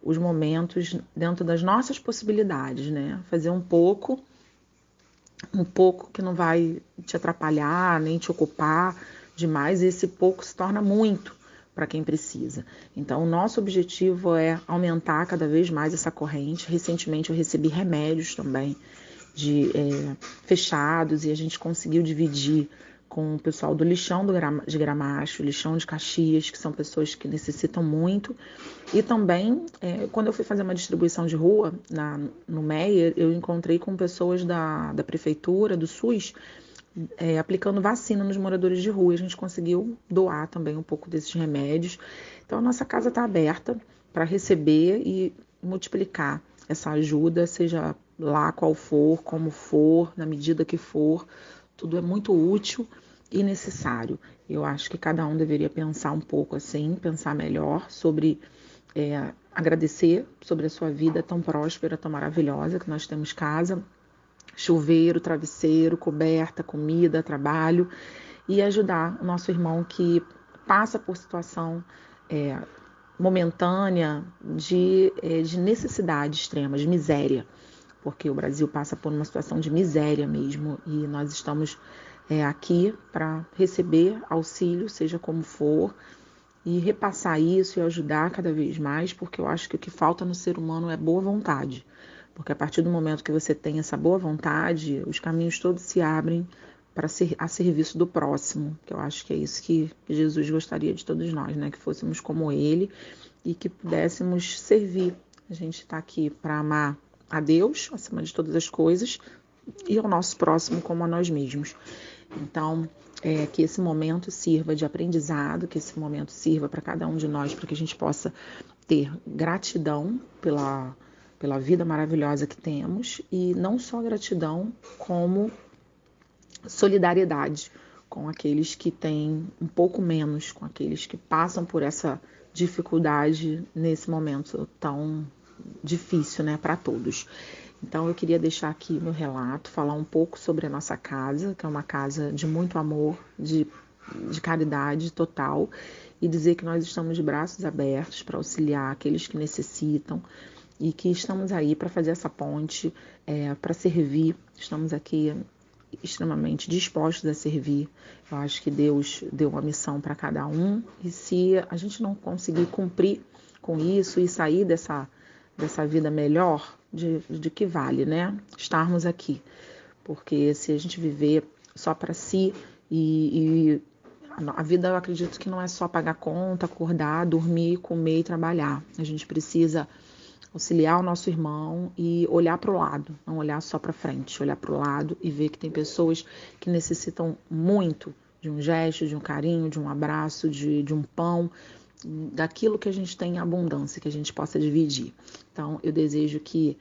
os momentos, dentro das nossas possibilidades, né? Fazer um pouco, um pouco que não vai te atrapalhar, nem te ocupar demais, e esse pouco se torna muito para quem precisa. Então, o nosso objetivo é aumentar cada vez mais essa corrente. Recentemente, eu recebi remédios também de é, fechados e a gente conseguiu dividir com o pessoal do lixão do, de Gramacho, lixão de Caxias, que são pessoas que necessitam muito. E também, é, quando eu fui fazer uma distribuição de rua na, no Meier, eu encontrei com pessoas da, da prefeitura, do SUS, é, aplicando vacina nos moradores de rua. A gente conseguiu doar também um pouco desses remédios. Então, a nossa casa está aberta para receber e multiplicar essa ajuda, seja lá qual for, como for, na medida que for. Tudo é muito útil e necessário. Eu acho que cada um deveria pensar um pouco assim, pensar melhor sobre é, agradecer sobre a sua vida tão próspera, tão maravilhosa, que nós temos casa, chuveiro, travesseiro, coberta, comida, trabalho, e ajudar o nosso irmão que passa por situação é, momentânea de, é, de necessidade extrema, de miséria, porque o Brasil passa por uma situação de miséria mesmo, e nós estamos é, aqui para receber auxílio, seja como for, e repassar isso e ajudar cada vez mais, porque eu acho que o que falta no ser humano é boa vontade. Porque a partir do momento que você tem essa boa vontade, os caminhos todos se abrem para ser a serviço do próximo, que eu acho que é isso que Jesus gostaria de todos nós, né? Que fôssemos como ele e que pudéssemos servir. A gente está aqui para amar a Deus acima de todas as coisas e ao nosso próximo como a nós mesmos. Então, é, que esse momento sirva de aprendizado, que esse momento sirva para cada um de nós, para que a gente possa ter gratidão pela, pela vida maravilhosa que temos e não só gratidão, como solidariedade com aqueles que têm um pouco menos, com aqueles que passam por essa dificuldade nesse momento tão difícil, né, para todos. Então eu queria deixar aqui meu relato, falar um pouco sobre a nossa casa, que é uma casa de muito amor, de, de caridade total, e dizer que nós estamos de braços abertos para auxiliar aqueles que necessitam e que estamos aí para fazer essa ponte, é, para servir. Estamos aqui extremamente dispostos a servir. Eu acho que Deus deu uma missão para cada um e se a gente não conseguir cumprir com isso e sair dessa dessa vida melhor, de, de que vale, né? Estarmos aqui. Porque se a gente viver só para si e, e a vida eu acredito que não é só pagar conta, acordar, dormir, comer e trabalhar. A gente precisa auxiliar o nosso irmão e olhar para o lado, não olhar só para frente, olhar para o lado e ver que tem pessoas que necessitam muito de um gesto, de um carinho, de um abraço, de, de um pão, daquilo que a gente tem em abundância, que a gente possa dividir. Então, eu desejo que,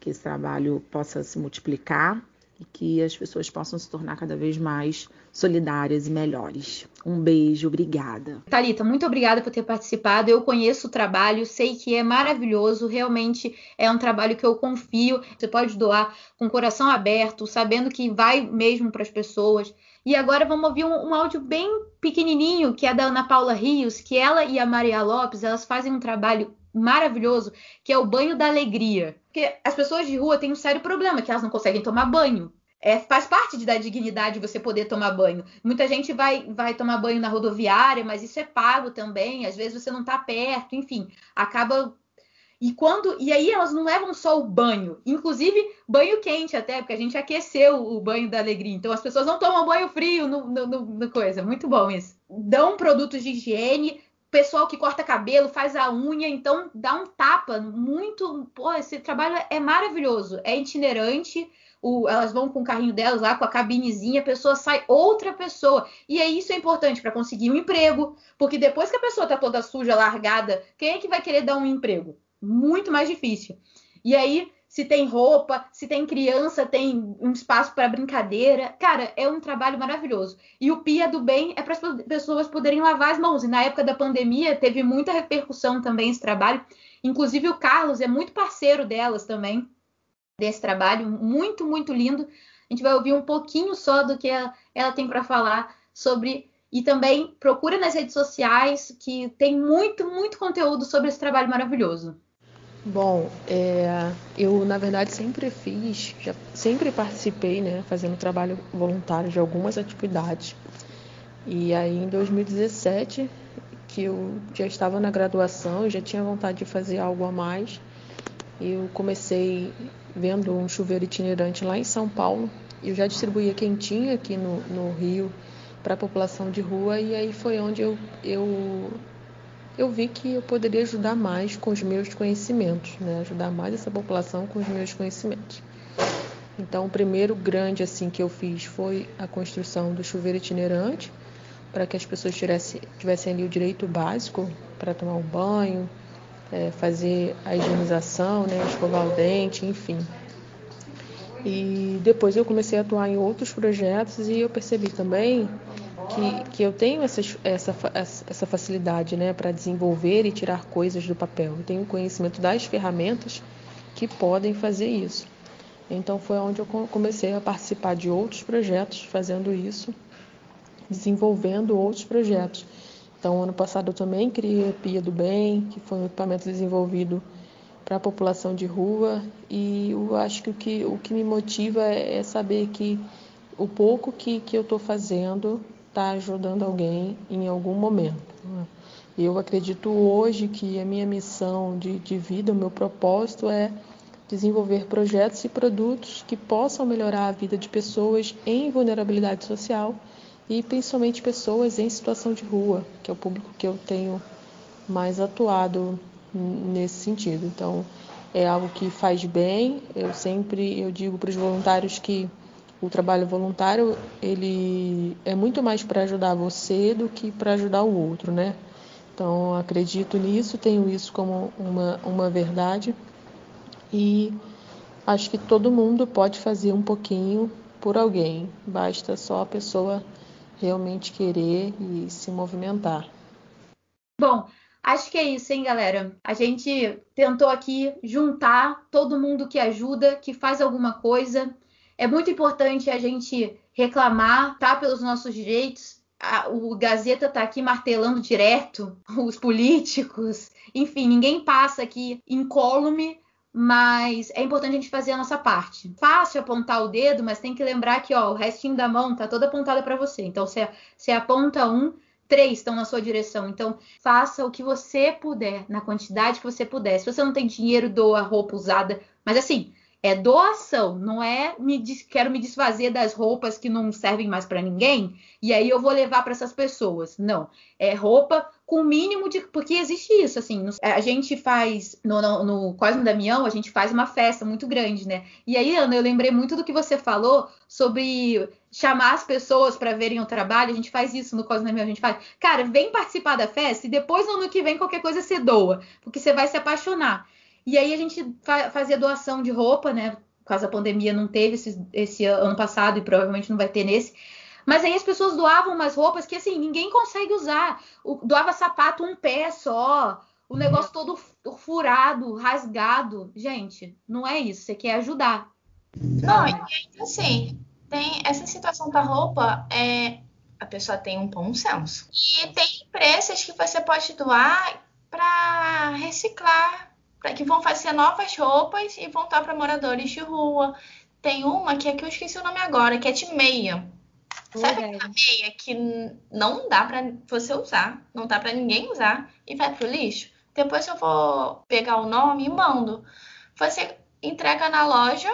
que esse trabalho possa se multiplicar e que as pessoas possam se tornar cada vez mais solidárias e melhores. Um beijo, obrigada. Talita, muito obrigada por ter participado. Eu conheço o trabalho, sei que é maravilhoso, realmente é um trabalho que eu confio. Você pode doar com o coração aberto, sabendo que vai mesmo para as pessoas. E agora vamos ouvir um, um, áudio bem pequenininho, que é da Ana Paula Rios, que ela e a Maria Lopes, elas fazem um trabalho maravilhoso, que é o banho da alegria. Porque as pessoas de rua têm um sério problema, que elas não conseguem tomar banho. É, faz parte de, da dignidade você poder tomar banho. Muita gente vai, vai tomar banho na rodoviária, mas isso é pago também. Às vezes você não está perto, enfim, acaba e quando e aí elas não levam só o banho, inclusive banho quente até, porque a gente aqueceu o banho da alegria. Então as pessoas não tomam banho frio no, no, no coisa. Muito bom isso. Dão produtos de higiene, pessoal que corta cabelo, faz a unha, então dá um tapa muito. Pô, esse trabalho é maravilhoso. É itinerante. O, elas vão com o carrinho delas lá, com a cabinezinha, a pessoa sai outra pessoa. E aí isso é importante para conseguir um emprego, porque depois que a pessoa tá toda suja, largada, quem é que vai querer dar um emprego? muito mais difícil. E aí, se tem roupa, se tem criança, tem um espaço para brincadeira. Cara, é um trabalho maravilhoso. E o Pia do Bem é para as pessoas poderem lavar as mãos. E na época da pandemia teve muita repercussão também esse trabalho. Inclusive o Carlos é muito parceiro delas também, desse trabalho. Muito, muito lindo. A gente vai ouvir um pouquinho só do que ela, ela tem para falar sobre. E também procura nas redes sociais, que tem muito, muito conteúdo sobre esse trabalho maravilhoso. Bom, é, eu na verdade sempre fiz, já, sempre participei, né, fazendo trabalho voluntário de algumas atividades. E aí em 2017, que eu já estava na graduação, já tinha vontade de fazer algo a mais. Eu comecei vendo um chuveiro itinerante lá em São Paulo. Eu já distribuía quentinha aqui no, no Rio para a população de rua e aí foi onde eu, eu eu vi que eu poderia ajudar mais com os meus conhecimentos, né? ajudar mais essa população com os meus conhecimentos. Então, o primeiro grande assim que eu fiz foi a construção do chuveiro itinerante, para que as pessoas tivessem, tivessem ali o direito básico para tomar um banho, é, fazer a higienização, né, escovar o dente, enfim. E depois eu comecei a atuar em outros projetos e eu percebi também que, que eu tenho essa, essa, essa facilidade né, para desenvolver e tirar coisas do papel. Eu tenho conhecimento das ferramentas que podem fazer isso. Então foi onde eu comecei a participar de outros projetos fazendo isso, desenvolvendo outros projetos. Então, ano passado eu também criei a Pia do Bem, que foi um equipamento desenvolvido para a população de rua, e eu acho que o que, o que me motiva é saber que o pouco que, que eu estou fazendo está ajudando alguém em algum momento. Né? Eu acredito hoje que a minha missão de, de vida, o meu propósito é desenvolver projetos e produtos que possam melhorar a vida de pessoas em vulnerabilidade social e principalmente pessoas em situação de rua, que é o público que eu tenho mais atuado nesse sentido. Então, é algo que faz bem. Eu sempre eu digo para os voluntários que o trabalho voluntário ele é muito mais para ajudar você do que para ajudar o outro, né? Então acredito nisso, tenho isso como uma, uma verdade e acho que todo mundo pode fazer um pouquinho por alguém, basta só a pessoa realmente querer e se movimentar. Bom, acho que é isso, hein, galera? A gente tentou aqui juntar todo mundo que ajuda, que faz alguma coisa é muito importante a gente reclamar, tá, pelos nossos direitos. o Gazeta está aqui martelando direto os políticos, enfim, ninguém passa aqui incólume, mas é importante a gente fazer a nossa parte. Fácil apontar o dedo, mas tem que lembrar que ó, o restinho da mão tá toda apontada para você. Então, você, você aponta um, três estão na sua direção. Então, faça o que você puder, na quantidade que você puder. Se você não tem dinheiro, doa roupa usada. Mas assim, é doação, não é me quero me desfazer das roupas que não servem mais para ninguém e aí eu vou levar para essas pessoas. Não, é roupa com o mínimo de porque existe isso assim. A gente faz no, no, no Cosmo Damião a gente faz uma festa muito grande, né? E aí Ana, eu lembrei muito do que você falou sobre chamar as pessoas para verem o trabalho. A gente faz isso no Cosmo Damião, a gente faz, cara, vem participar da festa e depois no ano que vem qualquer coisa você doa, porque você vai se apaixonar. E aí a gente fa fazia doação de roupa, né? Por causa da pandemia não teve esse, esse ano passado e provavelmente não vai ter nesse. Mas aí as pessoas doavam umas roupas que assim, ninguém consegue usar. O, doava sapato um pé só, o uhum. negócio todo furado, rasgado. Gente, não é isso. Você quer ajudar. Não, e assim, tem essa situação da roupa, é, a pessoa tem um bom senso. E tem empresas que você pode doar para reciclar que vão fazer novas roupas e vão estar para moradores de rua. Tem uma que é que eu esqueci o nome agora, que é de meia. Sabe aquela meia que não dá para você usar, não dá para ninguém usar e vai pro lixo? Depois eu vou pegar o nome e mando. Você entrega na loja,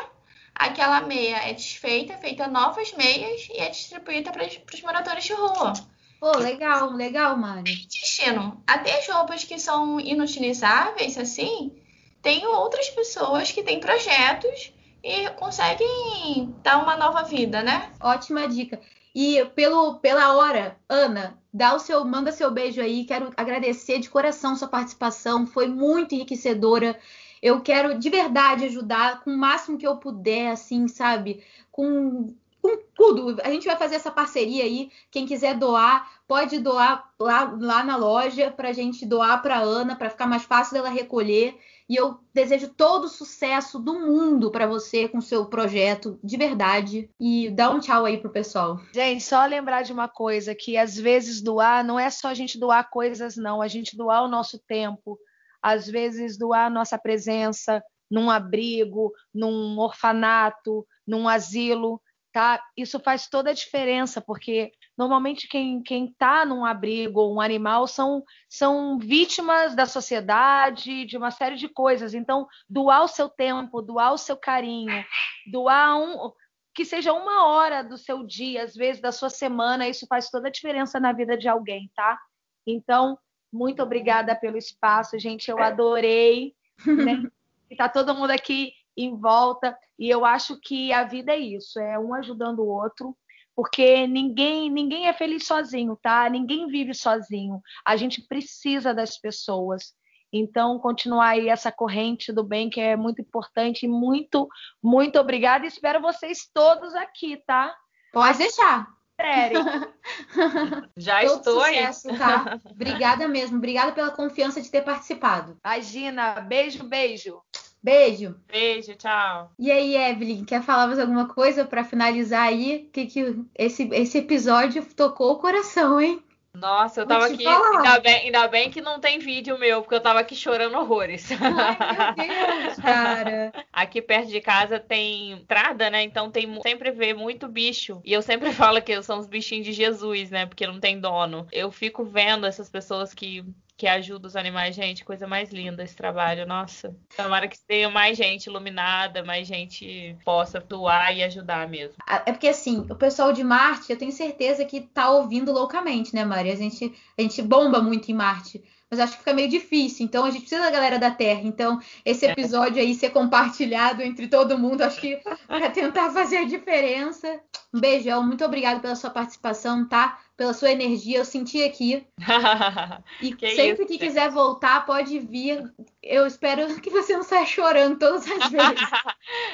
aquela meia é desfeita, feita novas meias e é distribuída para os moradores de rua. Pô, legal, legal, Mari. Destino. Até as roupas que são inutilizáveis, assim, tem outras pessoas que têm projetos e conseguem dar uma nova vida, né? Ótima dica. E pelo, pela hora, Ana, dá o seu, manda seu beijo aí. Quero agradecer de coração sua participação, foi muito enriquecedora. Eu quero de verdade ajudar com o máximo que eu puder, assim, sabe? Com, com tudo. A gente vai fazer essa parceria aí. Quem quiser doar, pode doar lá, lá na loja para a gente doar para Ana, para ficar mais fácil dela recolher. E eu desejo todo o sucesso do mundo para você com seu projeto, de verdade. E dá um tchau aí pro pessoal. Gente, só lembrar de uma coisa: que às vezes doar não é só a gente doar coisas, não. A gente doar o nosso tempo, às vezes doar a nossa presença num abrigo, num orfanato, num asilo, tá? Isso faz toda a diferença, porque Normalmente quem está num abrigo ou um animal são, são vítimas da sociedade, de uma série de coisas. Então, doar o seu tempo, doar o seu carinho, doar um, que seja uma hora do seu dia, às vezes da sua semana, isso faz toda a diferença na vida de alguém, tá? Então, muito obrigada pelo espaço, gente. Eu adorei. Né? E tá todo mundo aqui em volta. E eu acho que a vida é isso, é um ajudando o outro, porque ninguém ninguém é feliz sozinho, tá? Ninguém vive sozinho. A gente precisa das pessoas. Então, continuar aí essa corrente do bem que é muito importante. Muito, muito obrigada. Espero vocês todos aqui, tá? Pode deixar. Já Todo estou sucesso, aí. tá? Obrigada mesmo. Obrigada pela confiança de ter participado. Imagina, beijo, beijo. Beijo. Beijo, tchau. E aí, Evelyn, quer falar mais alguma coisa para finalizar aí? Que, que esse, esse episódio tocou o coração, hein? Nossa, eu Vou tava aqui. Ainda bem, ainda bem que não tem vídeo meu, porque eu tava aqui chorando horrores. Ai, meu Deus, cara. Aqui perto de casa tem entrada, né? Então tem sempre vê muito bicho. E eu sempre falo que são os bichinhos de Jesus, né? Porque não tem dono. Eu fico vendo essas pessoas que, que ajudam os animais. Gente, coisa mais linda esse trabalho. Nossa. Tomara que tenha mais gente iluminada, mais gente possa doar e ajudar mesmo. É porque assim, o pessoal de Marte, eu tenho certeza que tá ouvindo loucamente, né, Mari? A gente, a gente bomba muito em Marte. Mas acho que fica meio difícil. Então a gente precisa da galera da Terra. Então, esse episódio aí ser compartilhado entre todo mundo, acho que para tentar fazer a diferença. Um beijão, muito obrigado pela sua participação, tá? Pela sua energia, eu senti aqui. E Que sempre isso, que gente. quiser voltar, pode vir. Eu espero que você não saia chorando todas as vezes.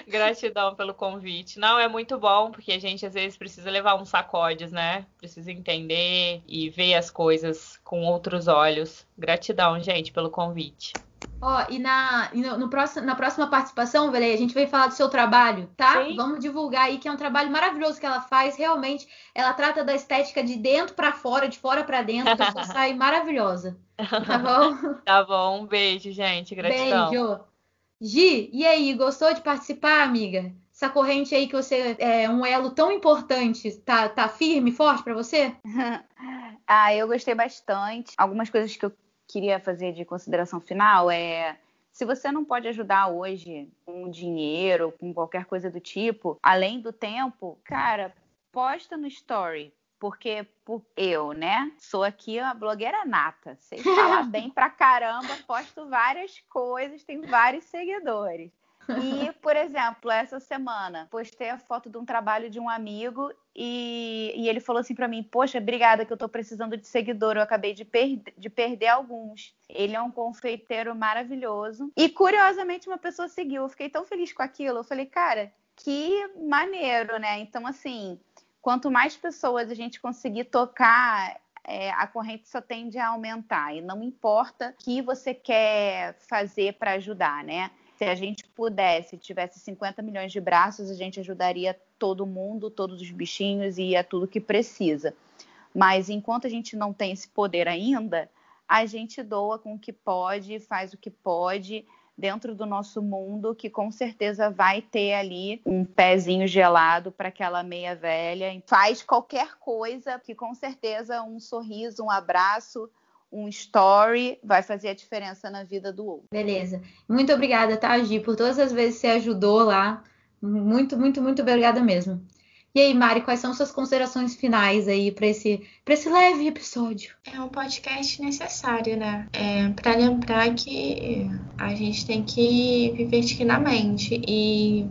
Gratidão pelo convite. Não, é muito bom, porque a gente às vezes precisa levar uns sacodes, né? Precisa entender e ver as coisas com outros olhos. Gratidão, gente, pelo convite. Ó, e na, no, no próximo, na próxima participação, Velei, a gente vai falar do seu trabalho, tá? Sim. Vamos divulgar aí que é um trabalho maravilhoso que ela faz. Realmente, ela trata da estética de dentro pra fora, de fora pra dentro. A pessoa sai maravilhosa. Tá bom? Tá bom, um beijo, gente. Gratidão. Beijo. Gi, e aí, gostou de participar, amiga? Essa corrente aí que você é um elo tão importante, tá, tá firme, forte pra você? Ah, eu gostei bastante. Algumas coisas que eu queria fazer de consideração final é se você não pode ajudar hoje com dinheiro, com qualquer coisa do tipo, além do tempo, cara, posta no story. Porque por- eu, né, sou aqui uma blogueira nata. Sei falar bem pra caramba, posto várias coisas, tenho vários seguidores. E, por exemplo, essa semana postei a foto de um trabalho de um amigo e, e ele falou assim pra mim: Poxa, obrigada, que eu tô precisando de seguidor. Eu acabei de, per- de perder alguns. Ele é um confeiteiro maravilhoso. E curiosamente, uma pessoa seguiu. Eu fiquei tão feliz com aquilo. Eu falei, cara, que maneiro, né? Então, assim, quanto mais pessoas a gente conseguir tocar. é, a corrente só tende a aumentar e não importa o que você quer fazer para ajudar, né? Se a gente pudesse, tivesse 50 milhões de braços, a gente ajudaria todo mundo, todos os bichinhos e a tudo que precisa. Mas enquanto a gente não tem esse poder ainda, a gente doa com o que pode, faz o que pode dentro do nosso mundo, que com certeza vai ter ali um pezinho gelado para aquela meia velha. Faz qualquer coisa que com certeza um sorriso, um abraço, um story vai fazer a diferença na vida do outro. Beleza. Muito obrigada, tá, Gi, por todas as vezes que você ajudou lá. Muito, muito, muito obrigada mesmo. E aí, Mari, quais são suas considerações finais aí para esse, pra esse leve episódio? É um podcast necessário, né? É para lembrar que a gente tem que viver dignamente e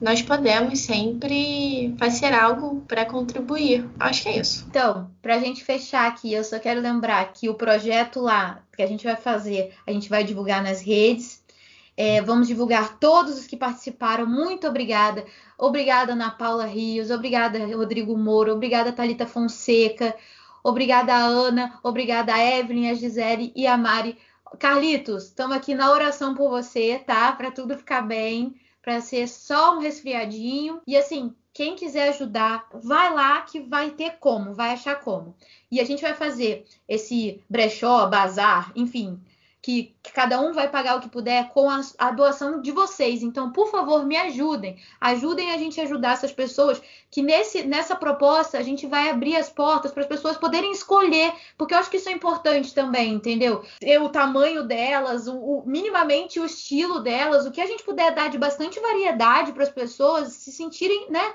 nós podemos sempre fazer algo para contribuir. Acho que é isso. Então, pra gente fechar aqui, eu só quero lembrar que o projeto lá que a gente vai fazer, a gente vai divulgar nas redes. É, vamos divulgar todos os que participaram. Muito obrigada. Obrigada, Ana Paula Rios. Obrigada, Rodrigo Moura. Obrigada, Thalita Fonseca. Obrigada, Ana. Obrigada, a Evelyn, a Gisele e a Mari. Carlitos, estamos aqui na oração por você, tá? Para tudo ficar bem, para ser só um resfriadinho. E assim, quem quiser ajudar, vai lá que vai ter como, vai achar como. E a gente vai fazer esse brechó, bazar, enfim, que, que cada um vai pagar o que puder com a, a doação de vocês. Então, por favor, me ajudem. Ajudem a gente a ajudar essas pessoas, que nesse, nessa proposta a gente vai abrir as portas para as pessoas poderem escolher, porque eu acho que isso é importante também, entendeu? O tamanho delas, o, o- minimamente o estilo delas, o que a gente puder dar de bastante variedade para as pessoas se sentirem, né,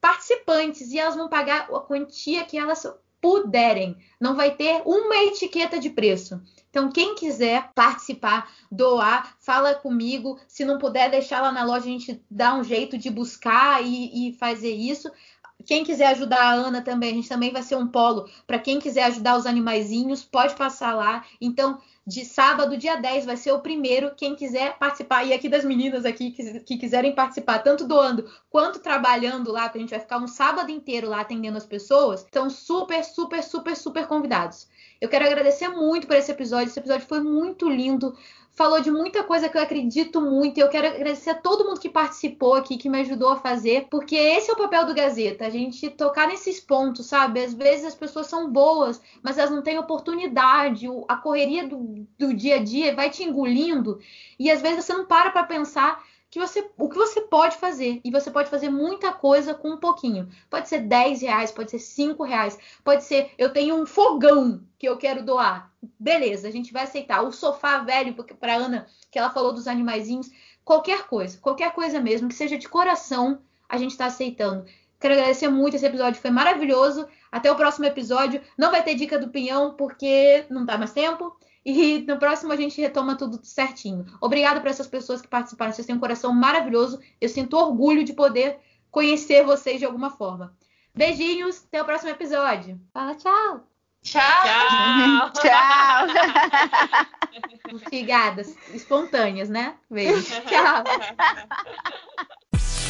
participantes e elas vão pagar a quantia que elas puderem. Não vai ter uma etiqueta de preço. Então, quem quiser participar, doar, fala comigo. Se não puder deixar lá na loja, a gente dá um jeito de buscar e, e fazer isso. Quem quiser ajudar a Ana também, a gente também vai ser um polo para quem quiser ajudar os animaizinhos, pode passar lá. Então, de sábado, dia 10, vai ser o primeiro. Quem quiser participar, e aqui das meninas aqui que, que quiserem participar, tanto doando quanto trabalhando lá, que a gente vai ficar um sábado inteiro lá atendendo as pessoas, estão super, super, super, super convidados. Eu quero agradecer muito por esse episódio. Esse episódio foi muito lindo falou de muita coisa que eu acredito muito. E eu quero agradecer a todo mundo que participou aqui, que me ajudou a fazer, porque esse é o papel do Gazeta, a gente tocar nesses pontos, sabe? Às vezes as pessoas são boas, mas elas não têm oportunidade, a correria do, do dia a dia vai te engolindo, e às vezes você não para para pensar você, o que você pode fazer. E você pode fazer muita coisa com um pouquinho. Pode ser 10 reais, pode ser 5 reais, pode ser eu tenho um fogão que eu quero doar. Beleza, a gente vai aceitar. O sofá velho, para Ana, que ela falou dos animaizinhos, qualquer coisa, qualquer coisa mesmo, que seja de coração, a gente está aceitando. Quero agradecer muito, esse episódio foi maravilhoso. Até o próximo episódio. Não vai ter dica do pinhão, porque não dá mais tempo. E no próximo a gente retoma tudo certinho. Obrigada para essas pessoas que participaram. Vocês têm um coração maravilhoso. Eu sinto orgulho de poder conhecer vocês de alguma forma. Beijinhos, até o próximo episódio. Fala tchau. Tchau. Tchau. Tchau. Figadas espontâneas, né? Beijo. Tchau.